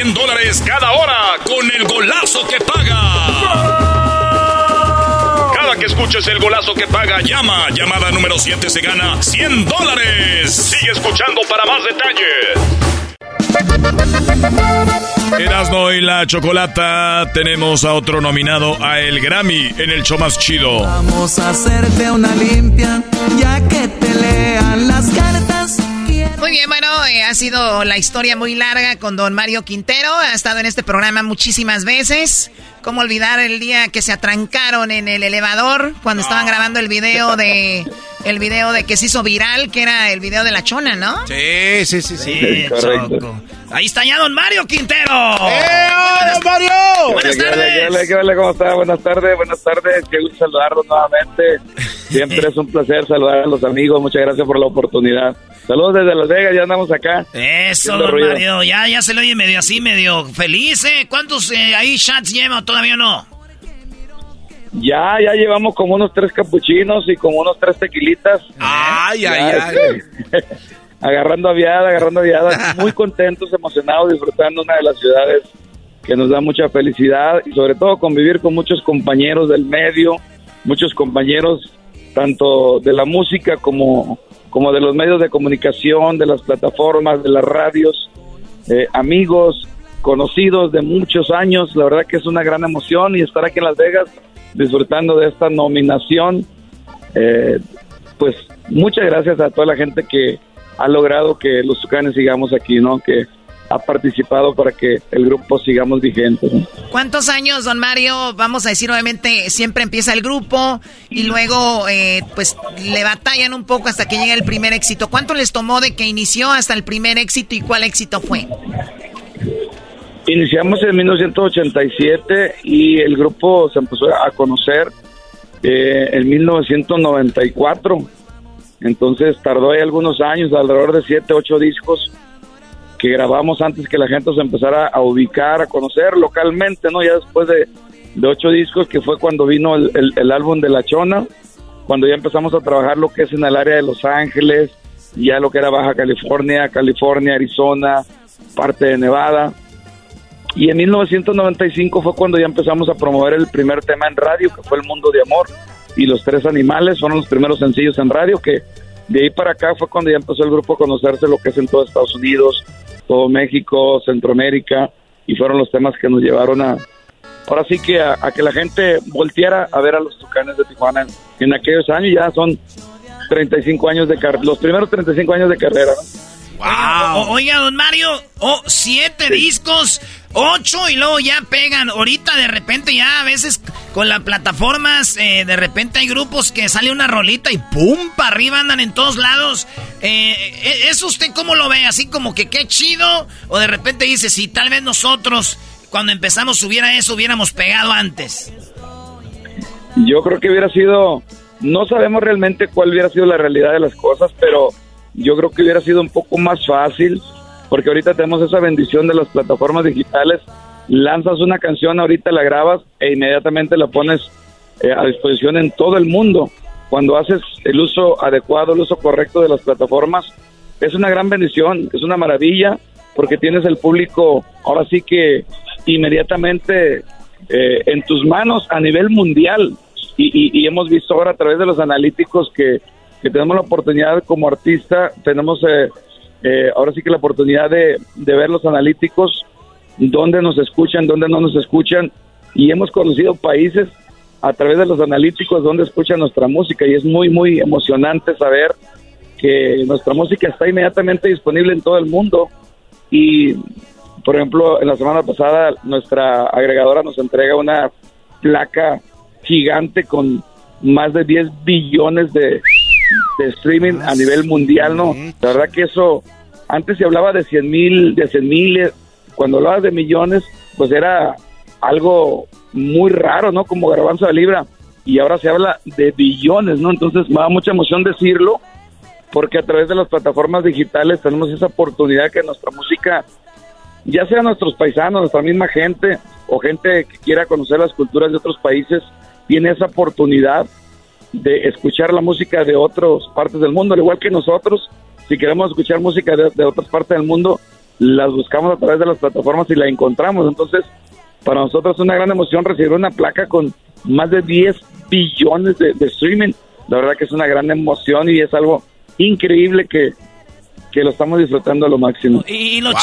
100 dólares cada hora con el golazo que paga. Cada que escuches el golazo que paga, llama. Llamada número 7 se gana 100 dólares. Sigue escuchando para más detalles. Erasmo y la Chocolata tenemos a otro nominado a el Grammy en el show más chido. Vamos a hacerte una limpia, ya que te lean las cartas. Muy bien, bueno, eh, ha sido la historia muy larga con don Mario Quintero. Ha estado en este programa muchísimas veces. ¿Cómo olvidar el día que se atrancaron en el elevador cuando estaban grabando el video de el video de que se hizo viral, que era el video de la chona, ¿no? Sí, sí, sí, sí. Choco. Ahí está ya don Mario Quintero. ¡Eh, don Mario! Buenas ¿Qué tardes. ¿Qué onda, ¿Cómo está? Buenas tardes, buenas tardes. Qué gusto saludarlos nuevamente. Siempre es un placer saludar a los amigos. Muchas gracias por la oportunidad. Saludos desde Las Vegas, ya andamos acá. Eso, don ruido. Mario. Ya, ya se le oye medio así, medio feliz, ¿eh? ¿Cuántos eh, ahí shots lleva todavía no? Ya, ya llevamos como unos tres capuchinos y como unos tres tequilitas. Ay, Ya, ay, ay. este, (laughs) agarrando aviada, agarrando aviada. Muy contentos, emocionados, disfrutando una de las ciudades que nos da mucha felicidad y sobre todo convivir con muchos compañeros del medio, muchos compañeros tanto de la música como, como de los medios de comunicación, de las plataformas, de las radios, eh, amigos, conocidos de muchos años. La verdad que es una gran emoción y estar aquí en Las Vegas disfrutando de esta nominación. Eh, pues muchas gracias a toda la gente que ha logrado que los Tucanes sigamos aquí, ¿no? Que ha participado para que el grupo sigamos vigente. ¿Cuántos años, don Mario? Vamos a decir, obviamente, siempre empieza el grupo y luego, eh, pues, le batallan un poco hasta que llega el primer éxito. ¿Cuánto les tomó de que inició hasta el primer éxito y cuál éxito fue? Iniciamos en 1987 y el grupo se empezó a conocer eh, en 1994. Entonces tardó ahí algunos años, alrededor de 7, 8 discos que grabamos antes que la gente se empezara a ubicar, a conocer localmente, ¿no? Ya después de, de ocho discos, que fue cuando vino el, el- el álbum de La Chona, cuando ya empezamos a trabajar lo que es en el área de Los Ángeles, ya lo que era Baja California, California, Arizona, parte de Nevada. Y en 1995 fue cuando ya empezamos a promover el primer tema en radio, que fue El Mundo de Amor. Y Los Tres Animales fueron los primeros sencillos en radio, que de ahí para acá fue cuando ya empezó el grupo a conocerse lo que es en todo Estados Unidos, todo México, Centroamérica, y fueron los temas que nos llevaron a, ahora sí que a, a que la gente volteara a ver a los Tucanes de Tijuana en, en aquellos años, ya son 35 años de carrera, los primeros 35 años de carrera, o- oiga, don Mario, oh, siete discos, ocho y luego ya pegan. Ahorita de repente ya a veces con las plataformas, eh, de repente hay grupos que sale una rolita y pum, para arriba andan en todos lados. Eh, eh, ¿Eso usted cómo lo ve? Así como que qué chido. O de repente dice, si tal vez nosotros cuando empezamos hubiera eso, hubiéramos pegado antes. Yo creo que hubiera sido, no sabemos realmente cuál hubiera sido la realidad de las cosas, pero yo creo que hubiera sido un poco más fácil, porque ahorita tenemos esa bendición de las plataformas digitales. Lanzas una canción, ahorita la grabas e inmediatamente la pones eh, a disposición en todo el mundo. Cuando haces el uso adecuado, el uso correcto de las plataformas, es una gran bendición, es una maravilla, porque tienes el público ahora sí que inmediatamente eh, en tus manos a nivel mundial. Y, y- y hemos visto ahora a través de los analíticos que, que tenemos la oportunidad como artista, tenemos eh, eh, ahora sí que la oportunidad de, de ver los analíticos, dónde nos escuchan, dónde no nos escuchan, y hemos conocido países a través de los analíticos donde escuchan nuestra música y es muy, muy emocionante saber que nuestra música está inmediatamente disponible en todo el mundo. Y por ejemplo en la semana pasada nuestra agregadora nos entrega una placa gigante con más de 10 billones de, de streaming a nivel mundial, ¿no? La verdad que eso, antes se hablaba de 100 mil, de 100 mil, cuando hablabas de millones, pues era algo muy raro, ¿no? Como garbanzo de libra. Y ahora se habla de billones, ¿no? Entonces me da mucha emoción decirlo, porque a través de las plataformas digitales tenemos esa oportunidad que nuestra música, ya sea nuestros paisanos, nuestra misma gente, o gente que quiera conocer las culturas de otros países, tiene esa oportunidad de escuchar la música de otras partes del mundo, al igual que nosotros, si queremos escuchar música de, de otras partes del mundo, las buscamos a través de las plataformas y la encontramos. Entonces, para nosotros es una gran emoción recibir una placa con más de 10 billones de, de streaming. La verdad que es una gran emoción y es algo increíble que, que lo estamos disfrutando a lo máximo. Y, lo, chi-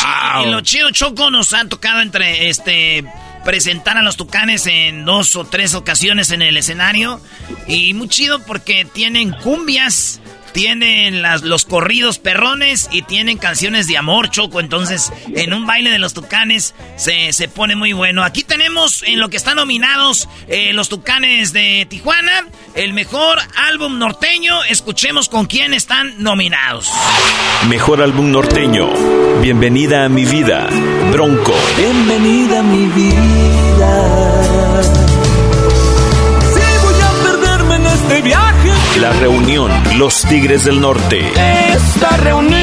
y lo chido, Choco, nos ha tocado entre este presentar a los tucanes en dos o tres ocasiones en el escenario. Y muy chido porque tienen cumbias, tienen las, los corridos perrones y tienen canciones de amor, Choco. Entonces, en un baile de los tucanes se, se pone muy bueno. Aquí tenemos en lo que están nominados eh, los tucanes de Tijuana, el mejor álbum norteño. Escuchemos con quién están nominados. Mejor álbum norteño. Bienvenida a mi vida. Bronco. Bienvenida a mi vida. La reunión. Los Tigres del Norte. esta reunión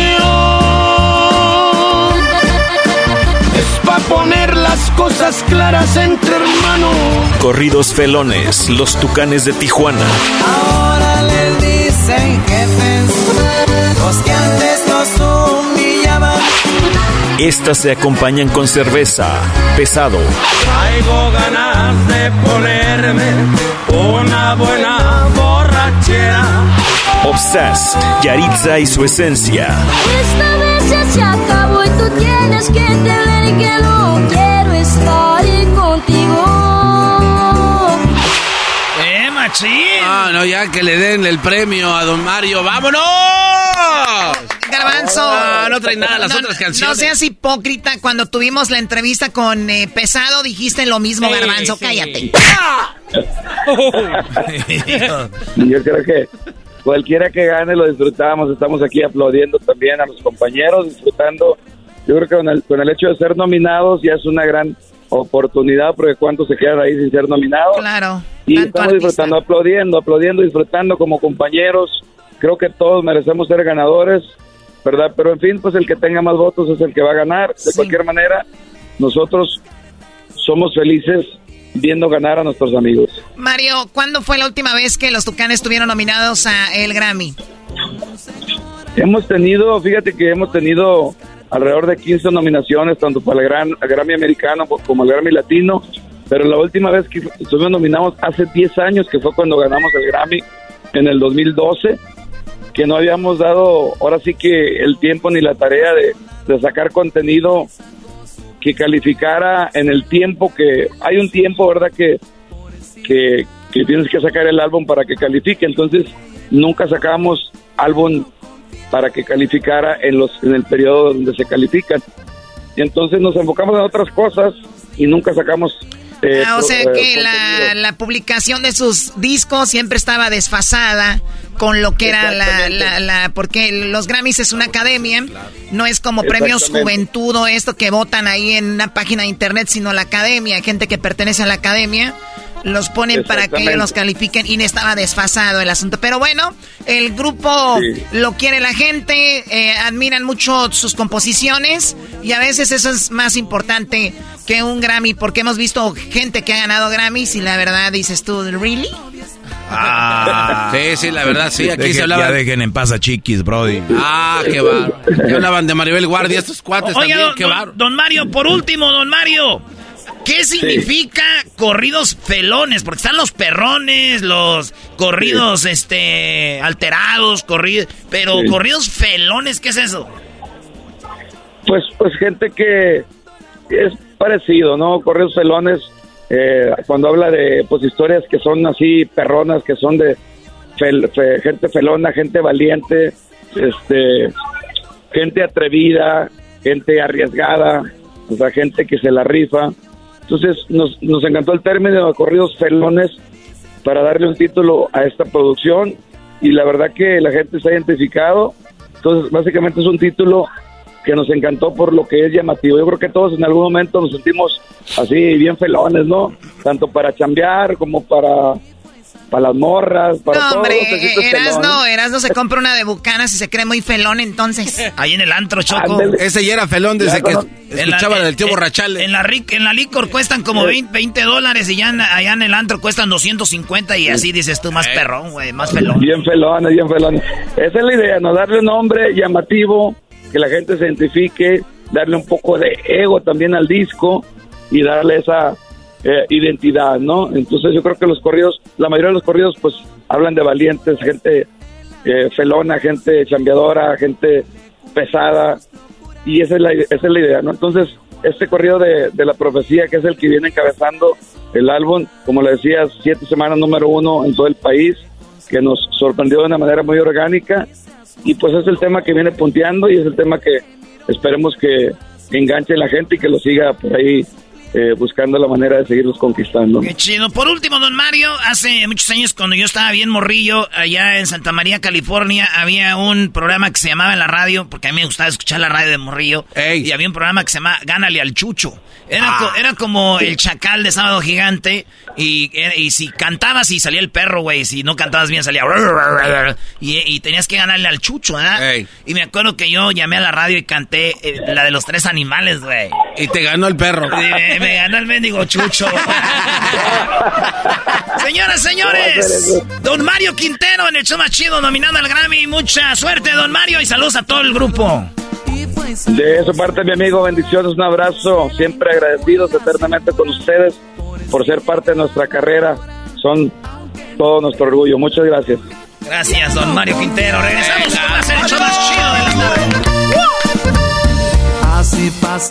es para poner las cosas claras entre hermanos. Corridos felones. Los Tucanes de Tijuana. Ahora les dicen jefes, los que antes nos humillaban. Estas se acompañan con cerveza. Pesado. Traigo ganas de ponerme una buena borrachera. Obsessed. Yaritza y su esencia. Esta vez ya se acabó y tú tienes que entender que no quiero estar contigo. ¡Eh, machín! Ah, no, ya que le den el premio a don Mario. ¡Vámonos! Garbanzo. Ah, no trae nada las No, otras no canciones. seas hipócrita. Cuando tuvimos la entrevista con eh, Pesado, dijiste lo mismo, Sí, Garbanzo. sí. Cállate. (laughs) Yo creo que cualquiera que gane lo disfrutamos. Estamos aquí aplaudiendo también a los compañeros, disfrutando. Yo creo que con el, con el hecho de ser nominados ya es una gran oportunidad, porque cuántos se quedan ahí sin ser nominados. Claro. Y estamos artista. disfrutando, aplaudiendo, aplaudiendo, disfrutando como compañeros. Creo que todos merecemos ser ganadores, ¿verdad? Pero en fin, pues el que tenga más votos es el que va a ganar. De cualquier manera, nosotros somos felices viendo ganar a nuestros amigos. Mario, ¿cuándo fue la última vez que los Tucanes estuvieron nominados a el Grammy? Hemos tenido, fíjate que hemos tenido alrededor de 15 nominaciones, tanto para el gran, el Grammy americano como el Grammy latino, pero la última vez que estuvimos nominados hace 10 años, que fue cuando ganamos el Grammy en el 2012, que no habíamos dado ahora sí que el tiempo ni la tarea de, de sacar contenido que calificara en el tiempo que hay un tiempo, ¿verdad? Que, que, que tienes que sacar el álbum para que califique. Entonces, nunca sacamos álbum para que calificara en los en el periodo donde se califican. Y entonces nos enfocamos en otras cosas y nunca sacamos. eh, Ah, o sea eh, que la, la publicación de sus discos siempre estaba desfasada con lo que era la, la, la- Porque los Grammys es una academia, no es como premios juventud o esto que votan ahí en una página de internet, sino la academia, gente que pertenece a la academia. Los ponen para que Exactamente. los califiquen y estaba desfasado el asunto. Pero bueno, el grupo Sí. lo quiere la gente, eh, admiran mucho sus composiciones y a veces eso es más importante que un Grammy porque hemos visto gente que ha ganado Grammys y la verdad dices tú, ¿really? Ah. (laughs) Sí, sí, la verdad, sí. Aquí Deje- se hablaba. Ya dejen en paz a Chiquis, Brody. Ah, qué bárbaro. Ya hablaban de Maribel Guardia, estos cuates Oiga, también, don, qué bárbaro. don Mario, por último, don Mario. ¿Qué significa corridos felones? Porque están los perrones, los corridos este alterados, corridos, pero Sí. corridos felones, ¿qué es eso? Pues, pues gente que es parecido, ¿no? Correos felones, eh, cuando habla de pues historias que son así perronas, que son de fel- fe- gente felona, gente valiente, este, gente atrevida, gente arriesgada, o sea, gente que se la rifa. Entonces nos, nos encantó el término de corridos felones para darle un título a esta producción y la verdad que la gente se ha identificado. Entonces básicamente es un título que nos encantó por lo que es llamativo. Yo creo que todos en algún momento nos sentimos así bien felones, ¿no? Tanto para chambear como para, para las morras, para No, todo. hombre, sientes Erasno, pelón. Erasno se compra una de bucanas y se cree muy felón entonces. (laughs) Ahí en el antro, Choco. Ándale. Ese ya era felón desde Ya, que no. escuchaba del tío en- Borrachale. En la, en la licor cuestan como 20, 20 dólares y ya en- allá en el antro cuestan 250 y así dices tú, más perrón, güey, más felón. Bien felones, bien felones. Esa es la idea, ¿no? Darle un nombre llamativo, que la gente se identifique, darle un poco de ego también al disco y darle esa eh, identidad, ¿no? Entonces yo creo que los corridos, la mayoría de los corridos pues hablan de valientes, gente eh, felona, gente chambeadora, gente pesada y esa es la, es la idea, ¿no? Entonces este corrido de, de la profecía que es el que viene encabezando el álbum, como le decía, siete semanas número uno en todo el país, que nos sorprendió de una manera muy orgánica y pues es el tema que viene punteando y es el tema que esperemos que enganche la gente y que lo siga por ahí eh, buscando la manera de seguirlos conquistando. Qué chido. Por último, don Mario, hace muchos años cuando yo estaba bien morrillo, allá en Santa María, California, había un programa que se llamaba en la radio, porque a mí me gustaba escuchar la radio de morrillo, y había un programa que se llamaba Gánale al Chucho. Era, Ah. era como el chacal de Sábado Gigante, y, y si cantabas y salía el perro, güey, si no cantabas bien salía... Y, y tenías que ganarle al Chucho, ¿ah? Y me acuerdo que yo llamé a la radio y canté eh, la de los tres animales, güey. Y te ganó el perro. Y me, me ganó el mendigo Chucho. (laughs) Señoras, señores, don Mario Quintero en el show más chido, nominado al Grammy. Mucha suerte, don Mario, y saludos a todo el grupo. De eso parte mi amigo, bendiciones, un abrazo, siempre agradecidos eternamente con ustedes por ser parte de nuestra carrera, son todo nuestro orgullo, muchas gracias. Gracias, don Mario Quintero. Regresamos con más el show más chido de la tarde. Así pasa.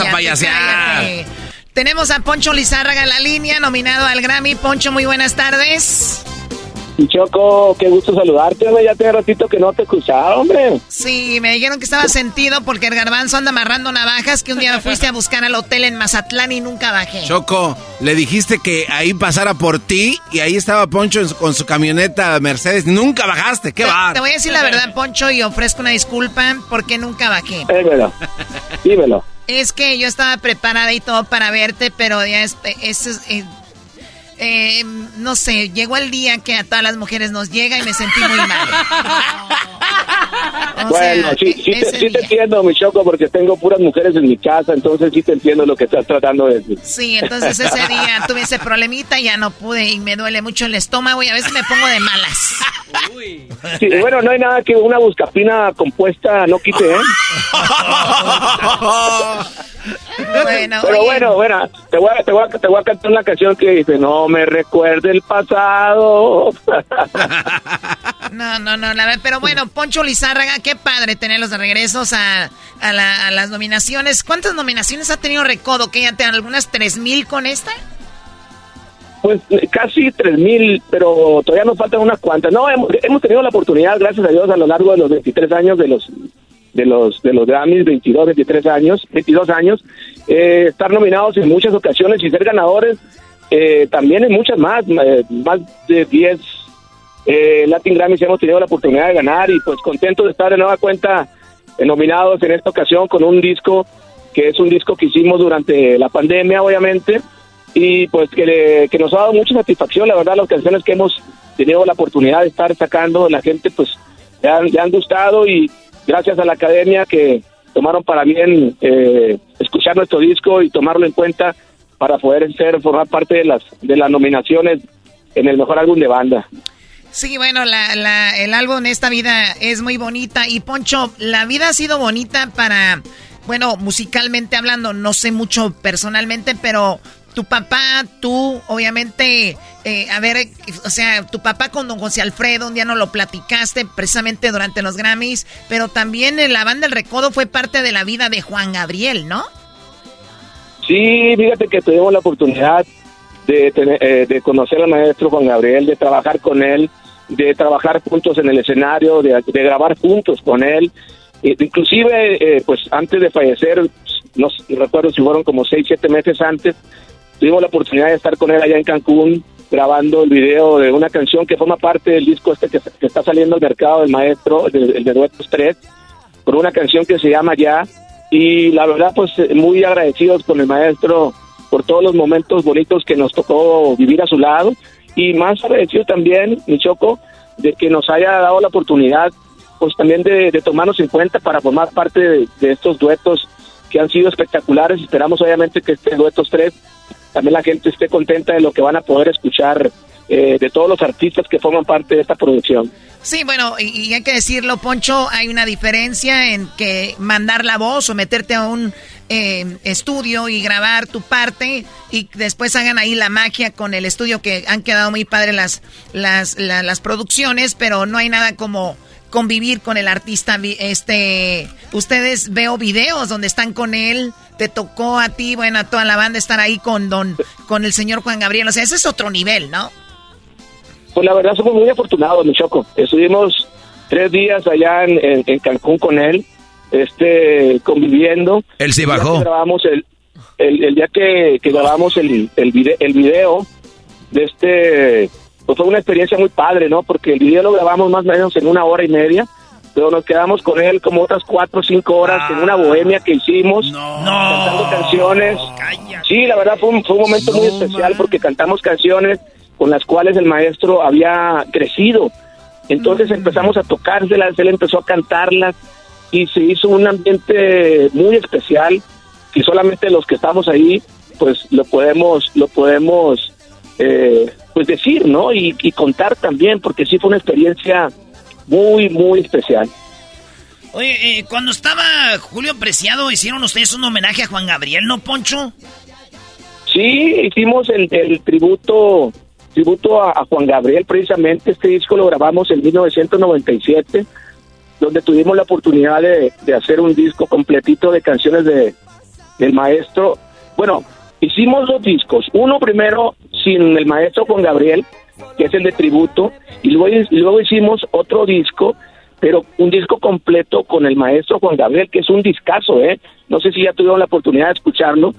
A payasear. cállate. Tenemos a Poncho Lizárraga en la línea, nominado al Grammy. Poncho, muy buenas tardes. Y Choco, qué gusto saludarte, hombre. Ya tiene ratito que no te escuchaba, hombre. Sí, me dijeron que estaba sentido porque el garbanzo anda amarrando navajas, que un día me fuiste a buscar al hotel en Mazatlán y nunca bajé. Choco, le dijiste que ahí pasara por ti y ahí estaba Poncho con su camioneta Mercedes. Nunca bajaste, qué va. Te voy a decir la verdad, Poncho, y ofrezco una disculpa porque nunca bajé. Dímelo, dímelo. Es que yo estaba preparada y todo para verte, pero ya es, es- es- eh, no sé, llegó el día que a todas las mujeres nos llega y me sentí muy mal. (laughs) O bueno, sea, sí, sí, te, sí te entiendo, mi Choco, porque tengo puras mujeres en mi casa, entonces sí te entiendo lo que estás tratando de decir. Sí, entonces ese día (laughs) tuve ese problemita y ya no pude y me duele mucho el estómago y a veces me pongo de malas. Sí, bueno, no hay nada que una buscapina compuesta no quite, ¿eh? (laughs) Bueno, Pero oye. bueno, bueno, te voy, a, te, voy a, te voy a cantar una canción que dice, no me recuerde el pasado. (laughs) No, no, no, la verdad, pero bueno, Poncho Lizárraga, qué padre tenerlos de regresos a, a, la- a las nominaciones. ¿Cuántas nominaciones ha tenido Recodo? ¿Que ya te dan algunas tres mil con esta? Pues eh, casi 3.000, pero todavía nos faltan unas cuantas. No, hemos, hemos tenido la oportunidad, gracias a Dios, a lo largo de los 23 años de los de los de los Grammys, 22, 23 años, 22 años, eh, estar nominados en muchas ocasiones y ser ganadores eh, también en muchas más, eh, más de 10 eh, Latin Grammys hemos tenido la oportunidad de ganar y pues contentos de estar de nueva cuenta eh, nominados en esta ocasión con un disco que es un disco que hicimos durante la pandemia, obviamente, y pues que, que nos ha dado mucha satisfacción, la verdad, las canciones que hemos tenido la oportunidad de estar sacando, la gente pues le han, han gustado y gracias a la academia que tomaron para bien eh, escuchar nuestro disco y tomarlo en cuenta para poder ser formar parte de las de las nominaciones en el mejor álbum de banda. Sí, bueno, la, la, el álbum Esta Vida es muy bonita. Y Poncho, la vida ha sido bonita para, bueno, musicalmente hablando, no sé mucho personalmente, pero tu papá, tú, obviamente, eh, a ver, o sea, tu papá con don José Alfredo, un día no lo platicaste precisamente durante los Grammys, pero también la banda El Recodo fue parte de la vida de Juan Gabriel, ¿no? Sí, fíjate que tuvimos la oportunidad de, eh, de conocer al maestro Juan Gabriel, de trabajar con él, de trabajar juntos en el escenario, de, grabar juntos con él. Eh, inclusive, pues antes de fallecer, no recuerdo si fueron como seis, siete meses antes, tuvimos la oportunidad de estar con él allá en Cancún grabando el video de una canción que forma parte del disco este que, está saliendo al mercado del maestro, el de Duetos 3, con una canción que se llama Ya. Y la verdad, pues muy agradecidos con el maestro por todos los momentos bonitos que nos tocó vivir a su lado. Y más agradecido también, mi Choco, de que nos haya dado la oportunidad, pues también de, tomarnos en cuenta para formar parte de, estos duetos que han sido espectaculares. Esperamos obviamente que este Duetos 3 también la gente esté contenta de lo que van a poder escuchar eh, de todos los artistas que forman parte de esta producción. Sí, bueno, y, hay que decirlo, Poncho, hay una diferencia en que mandar la voz o meterte a un eh, estudio y grabar tu parte y después hagan ahí la magia con el estudio que han quedado muy padres las, las, las producciones, pero no hay nada como convivir con el artista. Este, ustedes veo videos donde están con él. Te tocó a ti, bueno, a toda la banda estar ahí con don, con el señor Juan Gabriel. O sea, ese es otro nivel, ¿no? Pues la verdad somos muy afortunados, mi choco. Estuvimos tres días allá en, Cancún con él, este, conviviendo. Él se bajó. Grabamos el, el, día que, grabamos el, el, el video de este pues fue una experiencia muy padre, ¿no? Porque el video lo grabamos más o menos en una hora y media, pero nos quedamos con él como otras cuatro o cinco horas en una bohemia que hicimos, cantando canciones. Sí, la verdad fue un, fue un momento muy especial porque cantamos canciones con las cuales el maestro había crecido. Entonces empezamos a tocárselas, él empezó a cantarlas y se hizo un ambiente muy especial que solamente los que estamos ahí pues lo podemos lo podemos eh, pues decir, ¿no? Y, contar también, porque sí fue una experiencia muy, muy especial. Oye, eh, cuando estaba Julio Preciado, hicieron ustedes un homenaje a Juan Gabriel, ¿no, Poncho? Sí, hicimos el, tributo tributo a, Juan Gabriel, precisamente. Este disco lo grabamos en 1997, donde tuvimos la oportunidad de, de hacer un disco completito de canciones de, del maestro. Bueno, Hicimos dos discos, uno primero sin el maestro Juan Gabriel, que es el de tributo, y luego, luego hicimos otro disco, pero un disco completo con el maestro Juan Gabriel, que es un discazo, ¿eh? No sé si ya tuvieron la oportunidad de escucharlo,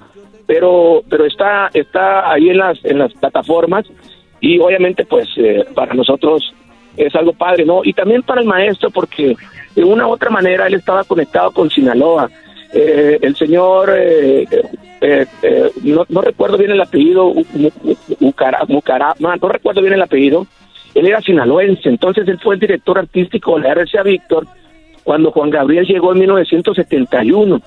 pero pero está está ahí en las en las plataformas y obviamente pues eh, para nosotros es algo padre, ¿no? Y también para el maestro porque de una u otra manera él estaba conectado con Sinaloa. Eh, el señor eh, eh, eh, no, recuerdo bien el apellido, no recuerdo bien el apellido, él era sinaloense, entonces él fue el director artístico de la RCA Víctor cuando Juan Gabriel llegó en 1971.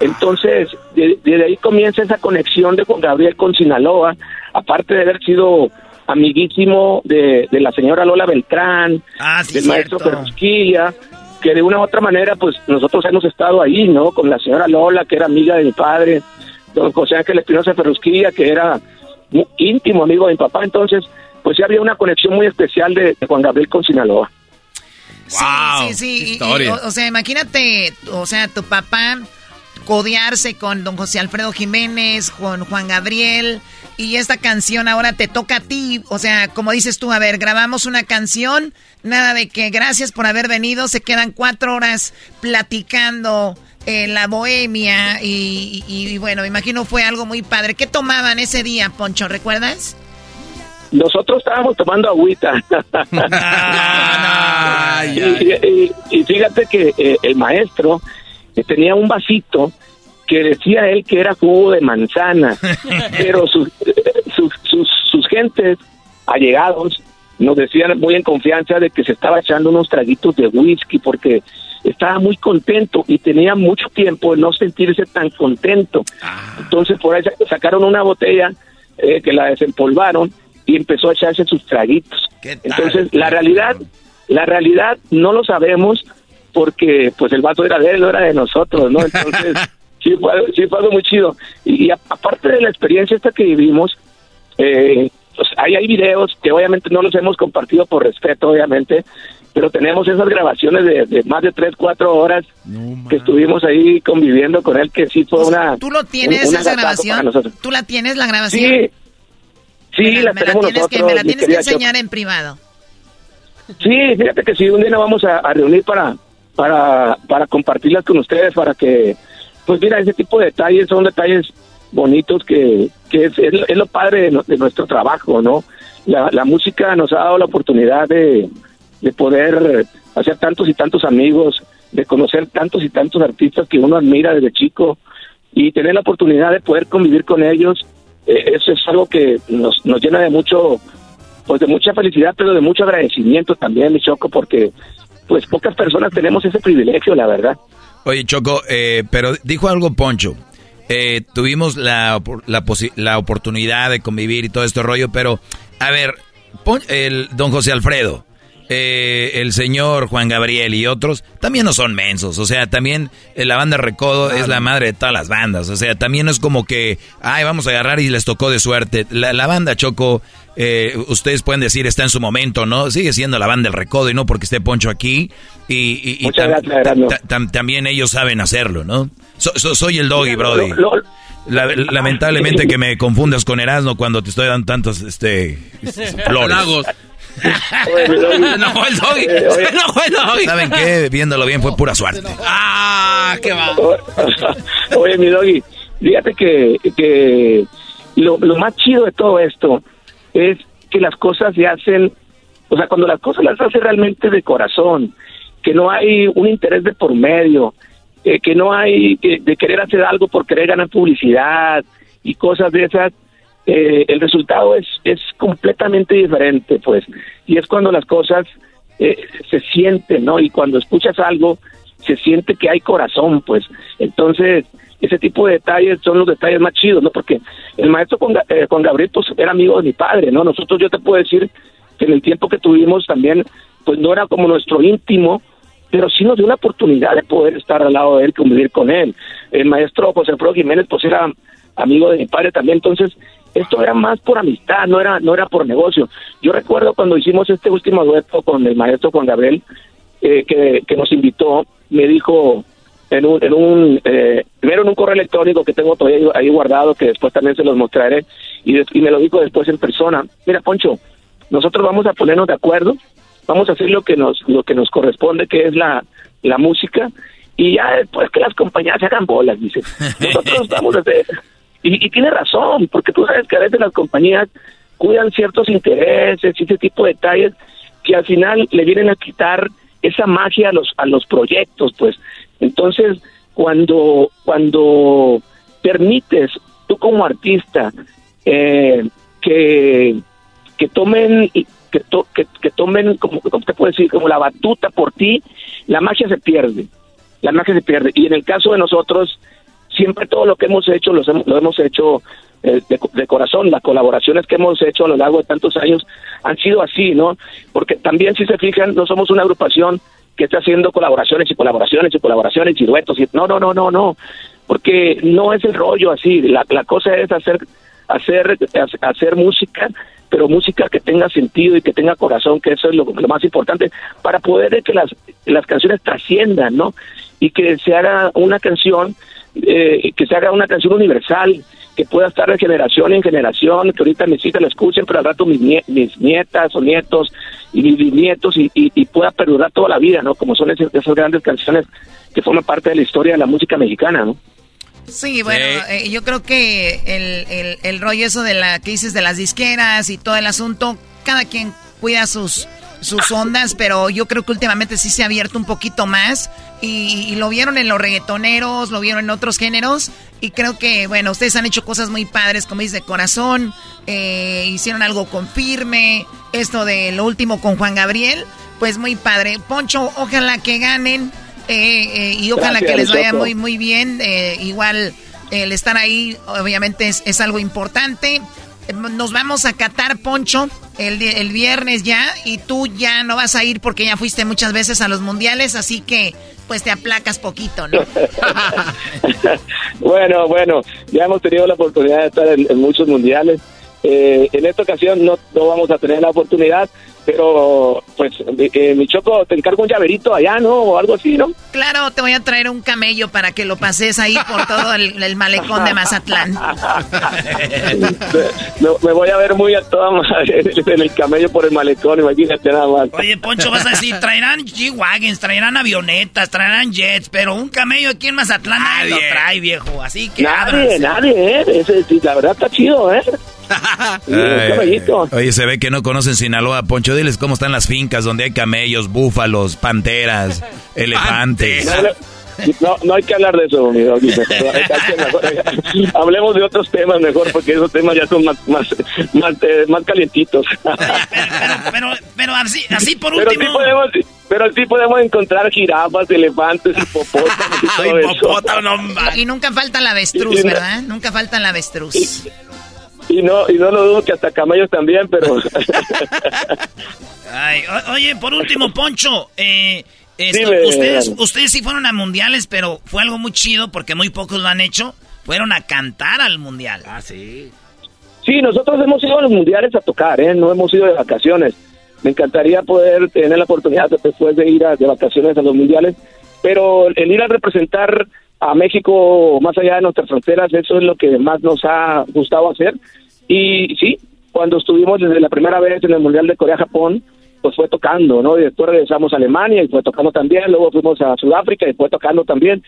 Entonces, desde ahí comienza esa conexión de Juan Gabriel con Sinaloa, aparte de haber sido amiguísimo de, la señora Lola Beltrán, ah, del maestro Perusquilla, que de una u otra manera, pues nosotros hemos estado ahí, ¿no? Con la señora Lola, que era amiga de mi padre, don José Ángel Espinosa Ferrusquilla, que era íntimo amigo de mi papá, entonces, pues sí había una conexión muy especial de, Juan Gabriel con Sinaloa. Sí, sí, sí. o, sea, imagínate, o sea, tu papá codearse con don José Alfredo Jiménez, con Juan Gabriel, y esta canción ahora te toca a ti. O sea, como dices tú, a ver, grabamos una canción, nada de que gracias por haber venido, se quedan cuatro horas platicando en la bohemia y, bueno, me imagino fue algo muy padre. ¿Qué tomaban ese día, Poncho? ¿Recuerdas? Nosotros estábamos tomando agüita. (laughs) y, fíjate que eh, el maestro tenía un vasito que decía él que era jugo de manzana, (laughs) pero sus, sus, sus, sus gentes allegados nos decían muy en confianza de que se estaba echando unos traguitos de whisky porque estaba muy contento y tenía mucho tiempo de no sentirse tan contento. Entonces por ahí sacaron una botella eh, que la desempolvaron y empezó a echarse sus traguitos. Entonces la realidad, la realidad no lo sabemos porque pues el vaso era de él, no era de nosotros, ¿no? Entonces (laughs) sí, fue, sí fue algo muy chido. Y, y aparte de la experiencia esta que vivimos, eh, pues, ahí hay videos que obviamente no los hemos compartido por respeto, obviamente, pero tenemos esas grabaciones de, más de 3, 4 horas que estuvimos ahí conviviendo con él, que sí fue una... ¿Tú lo tienes esa grabación? ¿Tú la tienes la grabación? Sí, sí, la, tenemos tienes Que, me la tienes que enseñar en privado. Sí, fíjate que sí, un día nos vamos a, reunir para, para, para compartirlas con ustedes, para que, pues mira, ese tipo de detalles son detalles bonitos que, que es, es, lo padre de, nuestro trabajo, ¿no? La, la, música nos ha dado la oportunidad de, de poder hacer tantos y tantos amigos, de conocer tantos y tantos artistas que uno admira desde chico y tener la oportunidad de poder convivir con ellos, eh, eso es algo que nos, nos llena de mucho, pues de mucha felicidad, pero de mucho agradecimiento también, mi Choco, porque pues pocas personas tenemos ese privilegio, la verdad. Oye, Choco, eh, pero dijo algo Poncho, eh, tuvimos la, la, la, oportunidad de convivir y todo este rollo, pero, a ver, el don José Alfredo, eh, el señor Juan Gabriel y otros, también no son mensos. O sea, también eh, la banda Recodo es la madre de todas las bandas. O sea, también no es como que, ay, vamos a agarrar y les tocó de suerte. La, banda Choco, eh, ustedes pueden decir, está en su momento, ¿no? Sigue siendo la banda del Recodo y no porque esté Poncho aquí. Y, y, también ellos saben hacerlo, ¿no? soy el doggy, Brody. lamentablemente que me confundas con Erasmo cuando te estoy dando tantos este (laughs) flores. (laughs) no, el doggy. no, el doggy. ¿Saben qué? Viéndolo bien fue pura suerte. (laughs) Ah, qué va. Oye, mi doggy, fíjate que, que lo, lo más chido de todo esto es que las cosas se hacen, o sea, cuando las cosas las hace realmente de corazón, que no hay un interés de por medio, eh, que no hay de querer hacer algo por querer ganar publicidad y cosas de esas, eh, el resultado es, es completamente diferente, pues, y es cuando las cosas eh, se sienten, ¿no? Y cuando escuchas algo, se siente que hay corazón, pues, entonces, ese tipo de detalles son los detalles más chidos, ¿no? Porque el maestro con, eh, Gabriel, pues, era amigo de mi padre, ¿no? Nosotros, yo te puedo decir que en el tiempo que tuvimos también, pues, no era como nuestro íntimo, pero sí nos dio la oportunidad de poder estar al lado de él, convivir con él. El maestro José Alfredo Jiménez, pues, era amigo de mi padre también, entonces esto era más por amistad, no era, no era por negocio. Yo recuerdo cuando hicimos este último dueto con el maestro Juan Gabriel, eh, que, que, nos invitó, me dijo en un, en un eh, primero en un correo electrónico que tengo todavía ahí guardado, que después también se los mostraré, y, y me lo dijo después en persona, mira Poncho, nosotros vamos a ponernos de acuerdo, vamos a hacer lo que nos, lo que nos corresponde, que es la, la música, y ya después que las compañías se hagan bolas, dice. (laughs) Nosotros vamos a hacer, y, tiene razón, porque tú sabes que a veces las compañías cuidan ciertos intereses y ese tipo de detalles que al final le vienen a quitar esa magia a los a los proyectos, pues. Entonces, cuando cuando permites tú como artista eh, que que tomen que, que, que, tomen como te puedo decir como la batuta por ti, la magia se pierde, la magia se pierde. Y en el caso de nosotros siempre todo lo que hemos hecho lo hemos hecho eh, de, corazón. Las colaboraciones que hemos hecho a lo largo de tantos años han sido así, ¿no? Porque también, si se fijan, no somos una agrupación que está haciendo colaboraciones y colaboraciones y colaboraciones y duetos. Y, no, no, no, no, no. Porque no es el rollo así. La, la cosa es hacer, hacer, hacer música pero música que tenga sentido y que tenga corazón, que eso es lo, lo más importante, para poder que las, las canciones trasciendan, ¿no? Y que se haga una canción eh, que se haga una canción universal, que pueda estar de generación en generación, que ahorita mis hijas la escuchen, pero al rato mis, mis nietas o nietos y mis nietos y, y, pueda perdurar toda la vida, ¿no? Como son esas, grandes canciones que forman parte de la historia de la música mexicana, ¿no? Sí, bueno, eh, yo creo que el, el, el rollo eso de la que dices de las disqueras y todo el asunto, cada quien cuida sus sus ondas, pero yo creo que últimamente sí se ha abierto un poquito más y, lo vieron en los reggaetoneros, lo vieron en otros géneros. Y creo que, bueno, ustedes han hecho cosas muy padres, como dice, de corazón. Eh, hicieron algo con firme. Esto de lo último con Juan Gabriel. Pues muy padre. Poncho, ojalá que ganen. Eh, eh, y ojalá que les vaya muy, muy bien. igual el estar ahí, obviamente, es, es algo importante. Nos vamos a Qatar, Poncho, el, el viernes ya, y tú ya no vas a ir porque ya fuiste muchas veces a los mundiales, así que pues te aplacas poquito, ¿no? (laughs) bueno, bueno, ya hemos tenido la oportunidad de estar en, muchos mundiales. Eh, en esta ocasión no, no vamos a tener la oportunidad, pero, pues, eh, mi choco, te encargo un llaverito allá, ¿no? O algo así, ¿no? Claro, te voy a traer un camello para que lo pases ahí por todo el, malecón de Mazatlán. (laughs) me, voy a ver muy a toda madre en el camello por el malecón, imagínate nada más. Oye, Poncho, vas a decir, traerán G-Wagons, traerán avionetas, traerán jets, pero un camello aquí en Mazatlán nadie lo trae, viejo, así que Nadie, nadie, ¿eh? la verdad está chido, ¿eh? Oye, se ve que no conocen Sinaloa, Poncho. Diles cómo están las fincas donde hay camellos, búfalos, panteras, (laughs) elefantes. No, no hay que hablar de eso, mi (laughs) Hablemos de otros temas mejor, porque esos temas ya son más, más, más, eh, calientitos. (laughs) pero, pero, así, así por último. Pero sí podemos, pero sí podemos encontrar jirafas, elefantes, hipopótamos y todo Y nunca falta la avestruz, ¿verdad? Nunca falta la avestruz. Y no, y no lo dudo que hasta camellos también, pero... (laughs) oye, por último, Poncho, eh, ustedes, ustedes sí fueron a mundiales, pero fue algo muy chido porque muy pocos lo han hecho. Fueron a cantar al mundial. Ah, sí. Sí, nosotros hemos ido a los mundiales a tocar, ¿eh? No hemos ido de vacaciones. Me encantaría poder tener la oportunidad después de ir a, de vacaciones a los mundiales, pero el ir a representar a México más allá de nuestras fronteras, eso es lo que más nos ha gustado hacer. Y sí, cuando estuvimos desde la primera vez en el Mundial de Corea-Japón, pues fue tocando, ¿no? Y después regresamos a Alemania y fue tocando también, luego fuimos a Sudáfrica y fue tocando también.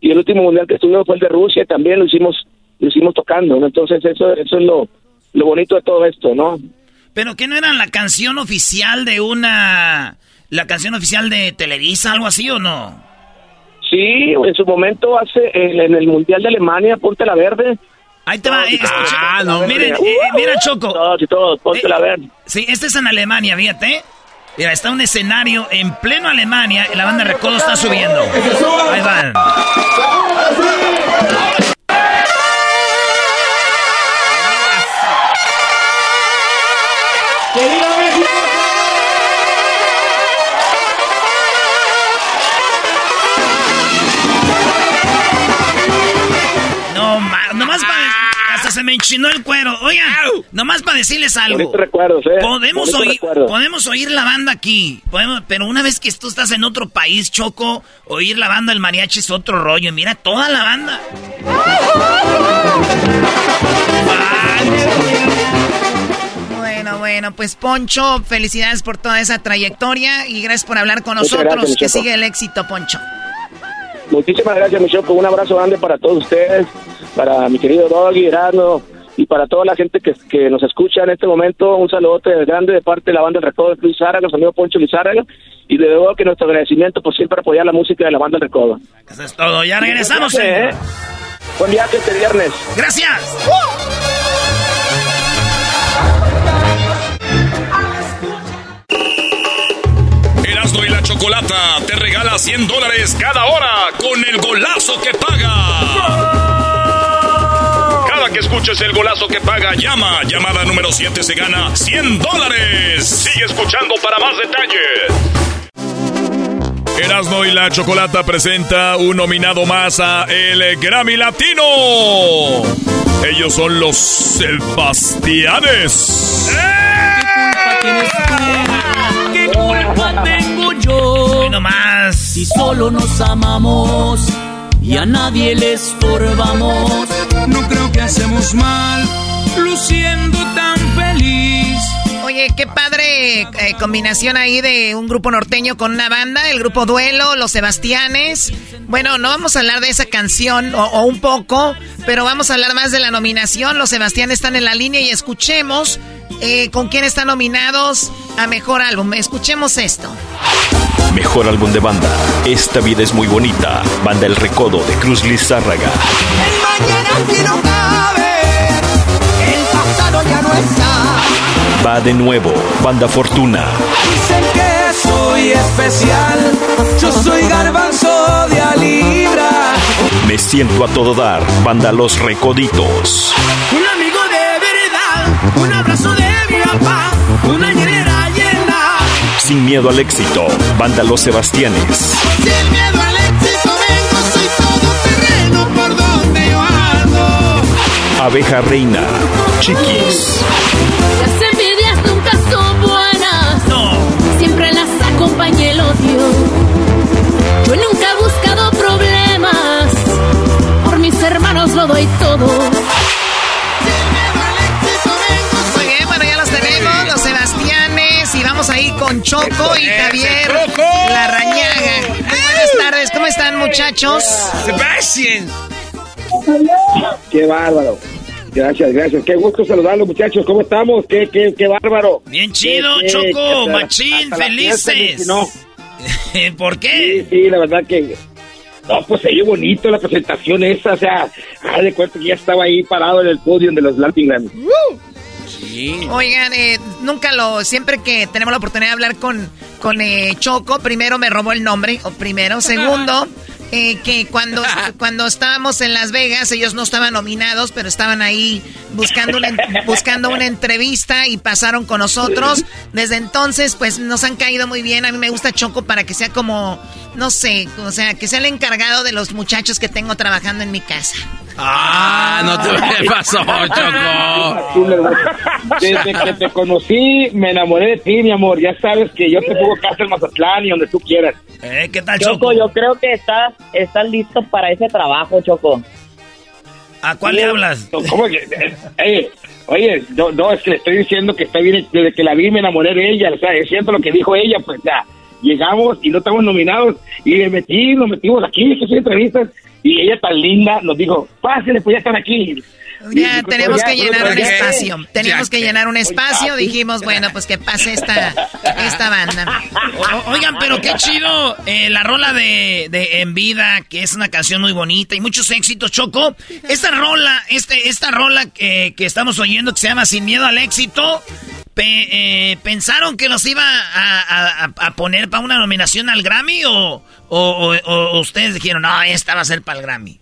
Y el último mundial que estuvimos fue el de Rusia y también lo hicimos lo hicimos tocando, ¿no? Entonces eso eso es lo lo bonito de todo esto, ¿no? Pero que no era la canción oficial de una la canción oficial de Televisa algo así o no? Sí, en su momento hace en, el Mundial de Alemania, Ponte la Verde. Ahí te va, eh, ah, no, miren, eh, mira Choco. Todos y todos, ponte la verde. Sí, este es en Alemania, fíjate. Mira, está un escenario en pleno Alemania y la banda Recodo está subiendo. Ahí van. Me enchinó el cuero. Oigan, nomás para decirles algo. Recuerdos, ¿eh? Podemos oír, podemos oír la banda aquí. Podemos, pero una vez que tú estás en otro país, Choco, oír la banda del mariachi es otro rollo. Mira toda la banda. Bueno, bueno, pues Poncho, felicidades por toda esa trayectoria y gracias por hablar con nosotros. que sigue el éxito, Poncho. Muchísimas gracias, Michoco. Un abrazo grande para todos ustedes, para mi querido Doggy, Erano y para toda la gente que, que nos escucha en este momento. Un saludote grande de parte de la banda del Recodo de Luis Zárraga, su amigo Poncho Lizárraga. Y de nuevo que nuestro agradecimiento por siempre apoyar la música de la banda del Recodo. Eso es todo. Ya regresamos. ¿eh? Buen viaje este viernes. Gracias. y la Chocolata te regala 100 dólares cada hora con el golazo que paga. Que escuches el golazo que paga, llama. Llamada número 7 se gana 100 dólares. Sigue escuchando para más detalles. Erasmo y la Chocolata presenta un nominado más a el Grammy Latino. Ellos son los Sebastianes. ¿Qué culpa tengo yo? No más. Si solo nos amamos y a nadie le estorbamos. No creo que hacemos mal, luciendo tan feliz. Oye, qué padre eh, combinación ahí de un grupo norteño con una banda, el grupo Duelo, los Sebastianes. Bueno, no vamos a hablar de esa canción o, o un poco, pero vamos a hablar más de la nominación. Los Sebastianes están en la línea y escuchemos eh, con quién están nominados a mejor álbum. Escuchemos esto. Mejor álbum de banda. Esta vida es muy bonita. Banda El Recodo de Cruz Lizárraga. El mañana aquí no cabe, el pasado ya no está. Va de nuevo. Banda Fortuna. Dicen que soy especial, yo soy garbanzo de a libra. Me siento a todo dar. Banda Los Recoditos. Un amigo de verdad, un abrazo de mi papá, una hielera llena. Sin miedo al éxito. Banda Los Sebastianes. Sin miedo al éxito vengo, soy todo terreno por donde yo ando. Abeja Reina. Chiquis. Nunca son buenas. Siempre las acompaña el odio. Yo nunca he buscado problemas. Por mis hermanos lo doy todo. Muy bien, bueno, ya los tenemos, los Sebastianes. Y vamos ahí con Choco y Javier Larrañaga. Muy buenas tardes, ¿cómo están, muchachos? Sebastián. Qué bárbaro. Gracias, gracias. Qué gusto saludarlos, muchachos. ¿Cómo estamos? Qué, qué, qué bárbaro. Bien chido, Qué- qué- Choco, hasta- machín, hasta felices. No, (laughs) ¿Por qué? Sí, sí, la verdad que. No, pues se oyó bonito la presentación esa, o sea, haz de cuenta que ya estaba ahí parado en el podio de los Latin Grammy. Oigan, eh, nunca lo, siempre que tenemos la oportunidad de hablar con, con eh, Choco, primero me robó el nombre, o primero, segundo, (laughs) eh, que cuando, (laughs) cuando estábamos en Las Vegas, ellos no estaban nominados, pero estaban ahí buscando una, buscando una entrevista y pasaron con nosotros. Desde entonces, pues nos han caído muy bien. A mí me gusta Choco para que sea como, no sé, o sea, que sea el encargado de los muchachos que tengo trabajando en mi casa. Ah, no te ¿qué (laughs) pasó, Choco. Desde que te conocí, me enamoré de ti, mi amor. Ya sabes que yo te pongo casa en Mazatlán y donde tú quieras. Eh, ¿Qué tal, Choco, yo creo que estás, estás listo para ese trabajo, Choco. ¿A cuál le hablas? ¿Cómo que? Eh, oye, no, no, es que le estoy diciendo que está bien. Desde que la vi, me enamoré de ella. O sea, es cierto lo que dijo ella, pues ya. Llegamos y no estamos nominados y le metí, nos metimos aquí, que son entrevistas. Y ella tan linda nos dijo, pásenle, pues ya están aquí. Ya tenemos que llenar un espacio. ya, Tenemos que llenar un espacio. Dijimos, bueno, pues que pase esta, esta banda. (laughs) O- oigan, pero qué chido eh, la rola de, de En Vida, que es una canción muy bonita y muchos éxitos, Choco. Esta rola, este, esta rola que, que estamos oyendo que se llama Sin Miedo al Éxito, pe- eh, ¿pensaron que los iba a, a- poner para una nominación al Grammy o, o- o- o ustedes dijeron, no, esta va a ser para el Grammy?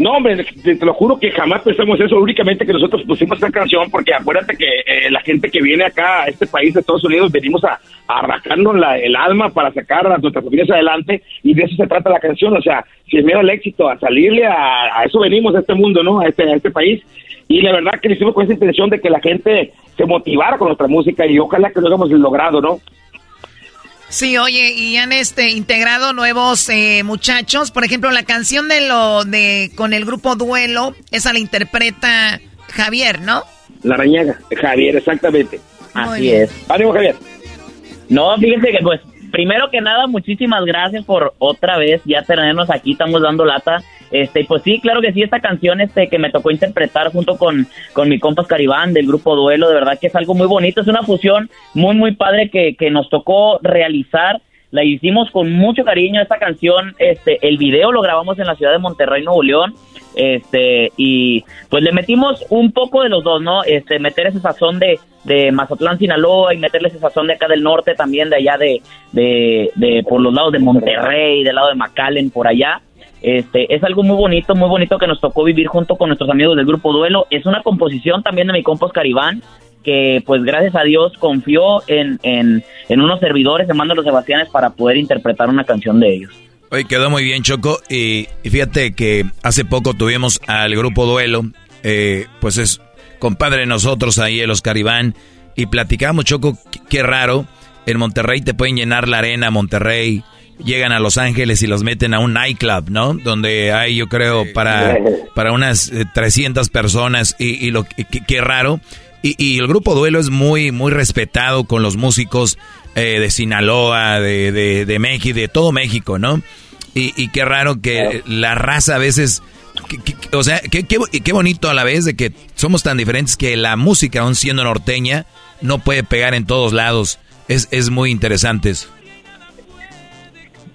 No, hombre, te, lo juro que jamás pensamos eso, únicamente que nosotros pusimos esta canción porque acuérdate que eh, la gente que viene acá a este país de Estados Unidos venimos a, a arrancarnos la- el alma para sacar a nuestras familias adelante y de eso se trata la canción, o sea, sin miedo al éxito, a salirle a, a eso venimos a este mundo, ¿no? A este, a este país y la verdad que lo hicimos con esa intención de que la gente se motivara con nuestra música y ojalá que lo hayamos logrado, ¿no? Sí, oye, y han este integrado nuevos eh, muchachos. Por ejemplo, la canción de lo de con el grupo Duelo, esa la interpreta Javier, ¿no? La rañaga, Javier, exactamente. Así es. Ánimo, Javier. No, fíjense que pues, primero que nada, muchísimas gracias por otra vez ya tenernos aquí, estamos dando lata. Este, pues sí, claro que sí, esta canción este que me tocó interpretar junto con, con mi compas Caribán del grupo Duelo, de verdad que es algo muy bonito, es una fusión muy, muy padre que, que nos tocó realizar. La hicimos con mucho cariño esta canción, este, el video lo grabamos en la ciudad de Monterrey, Nuevo León, este, y pues le metimos un poco de los dos, ¿no? Este, meter ese sazón de, de Mazatlán, Sinaloa, y meterle ese sazón de acá del norte también, de allá de, de, de por los lados de Monterrey, del lado de McAllen, por allá. Este, es algo muy bonito, muy bonito que nos tocó vivir junto con nuestros amigos del grupo Duelo. Es una composición también de mi compa Caribán, que pues gracias a Dios confió en, en, en unos servidores, en Mando los Sebastianes, para poder interpretar una canción de ellos. Oye, quedó muy bien, Choco. Y, y fíjate que hace poco tuvimos al grupo Duelo, eh, pues es compadre de nosotros ahí, el Oscar Iván, y platicamos, Choco, qué, qué raro. En Monterrey te pueden llenar la arena, Monterrey. Llegan a Los Ángeles y los meten a un nightclub, ¿no? Donde hay, yo creo, para, (laughs) para unas eh, 300 personas y, y lo que qué raro. Y, y el grupo Duelo es muy, muy respetado con los músicos eh, de Sinaloa, de, de, de México, de todo México, ¿no? Y, y qué raro que la raza a veces, que- que- o sea, qué, qué, bonito a la vez de que somos tan diferentes que la música, aún siendo norteña, no puede pegar en todos lados. Es, es muy interesante eso.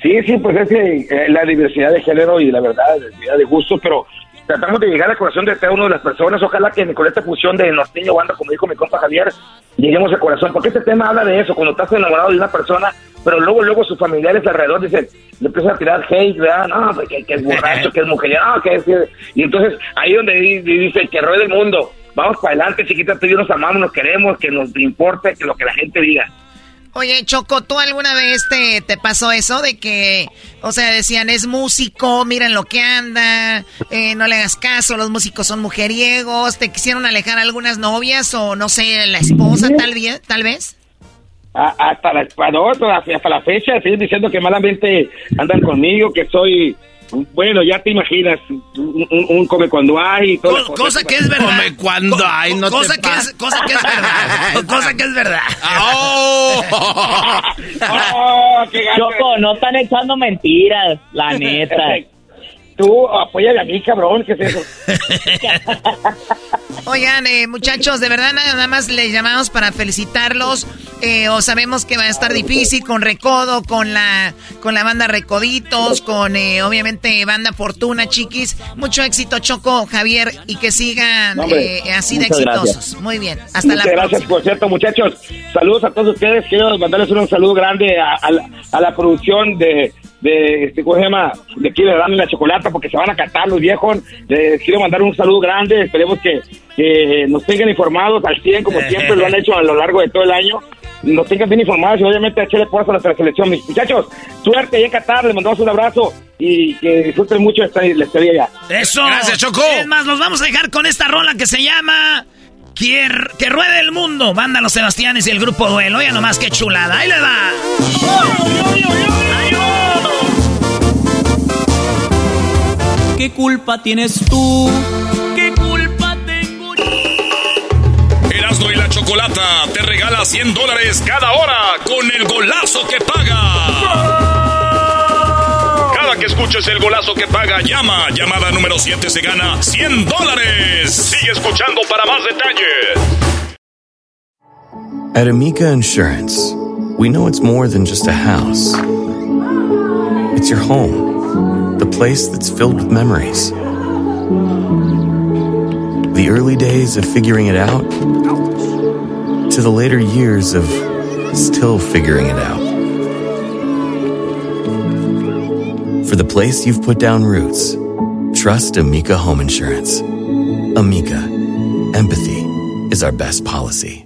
Sí, sí, pues es eh, la diversidad de género y la verdad, la diversidad de gustos, pero tratamos de llegar al corazón de cada una de las personas. Ojalá que con esta fusión de norteño banda, como dijo mi compa Javier, lleguemos al corazón, porque este tema habla de eso, cuando estás enamorado de una persona, pero luego, luego sus familiares alrededor dicen, le empiezan a tirar hate, ¿verdad? No, pues, que, es borracho, que es mujer, no, que es... Y entonces ahí donde dice que ruede el mundo, vamos para adelante, chiquita, tú y yo nos amamos, nos queremos, que nos importe que lo que la gente diga. Oye, Choco, ¿tú alguna vez te, te pasó eso de que, o sea, decían, es músico, miren lo que anda, eh, no le hagas caso, los músicos son mujeriegos, te quisieron alejar algunas novias o, no sé, la esposa tal, vez, tal vez? hasta hasta la fecha siguen diciendo que malamente andan conmigo, que soy bueno, ya te imaginas, un, come cuando hay. cosa, que es verdad. Come cuando hay, no cosa que es, Cosa que es verdad. (laughs) cosa que es verdad. Oh. (laughs) oh Choco, no están echando mentiras, la neta. (laughs) Tú apoya a mí, cabrón, ¿qué es eso? Oigan, eh, muchachos, de verdad nada más les llamamos para felicitarlos. Eh, o sabemos que va a estar difícil con Recodo, con la con la banda Recoditos, con eh, obviamente banda Fortuna, chiquis. Mucho éxito, Choco, Javier, y que sigan así de exitosos. Muy bien, hasta la próxima. gracias, por cierto, muchachos. Saludos a todos ustedes. Quiero mandarles un saludo grande a la producción de de, este, ¿cómo se llama? De aquí le dan la chocolata porque se van a catar los viejos. Les quiero mandar un saludo grande. Esperemos que, nos tengan informados al 100, como (laughs) siempre lo han hecho a lo largo de todo el año. Nos tengan bien informados y obviamente echarle por a nuestra selección. Mis muchachos, suerte ahí en Qatar. Les mandamos un abrazo y que disfruten mucho esta, la estadía ya. Eso. Gracias, Choco. Es más, nos vamos a dejar con esta rola que se llama... Que, que ruede el mundo. Banda Los Sebastianes y el grupo Duelo. Ya nomás que chulada. Ahí le va. ¿Qué culpa tienes tú? Chocolata te regala 100 dólares cada hora con el golazo que paga. Cada que escuches el golazo que paga, llama. Llamada número 7 se gana 100 dólares. Sigue escuchando para más detalles. At Amica Insurance, we know it's more than just a house. It's your home. the place that's filled with memories. The early days of figuring it out to the later years of still figuring it out. For the place you've put down roots, trust Amica Home Insurance. Amica, empathy is our best policy.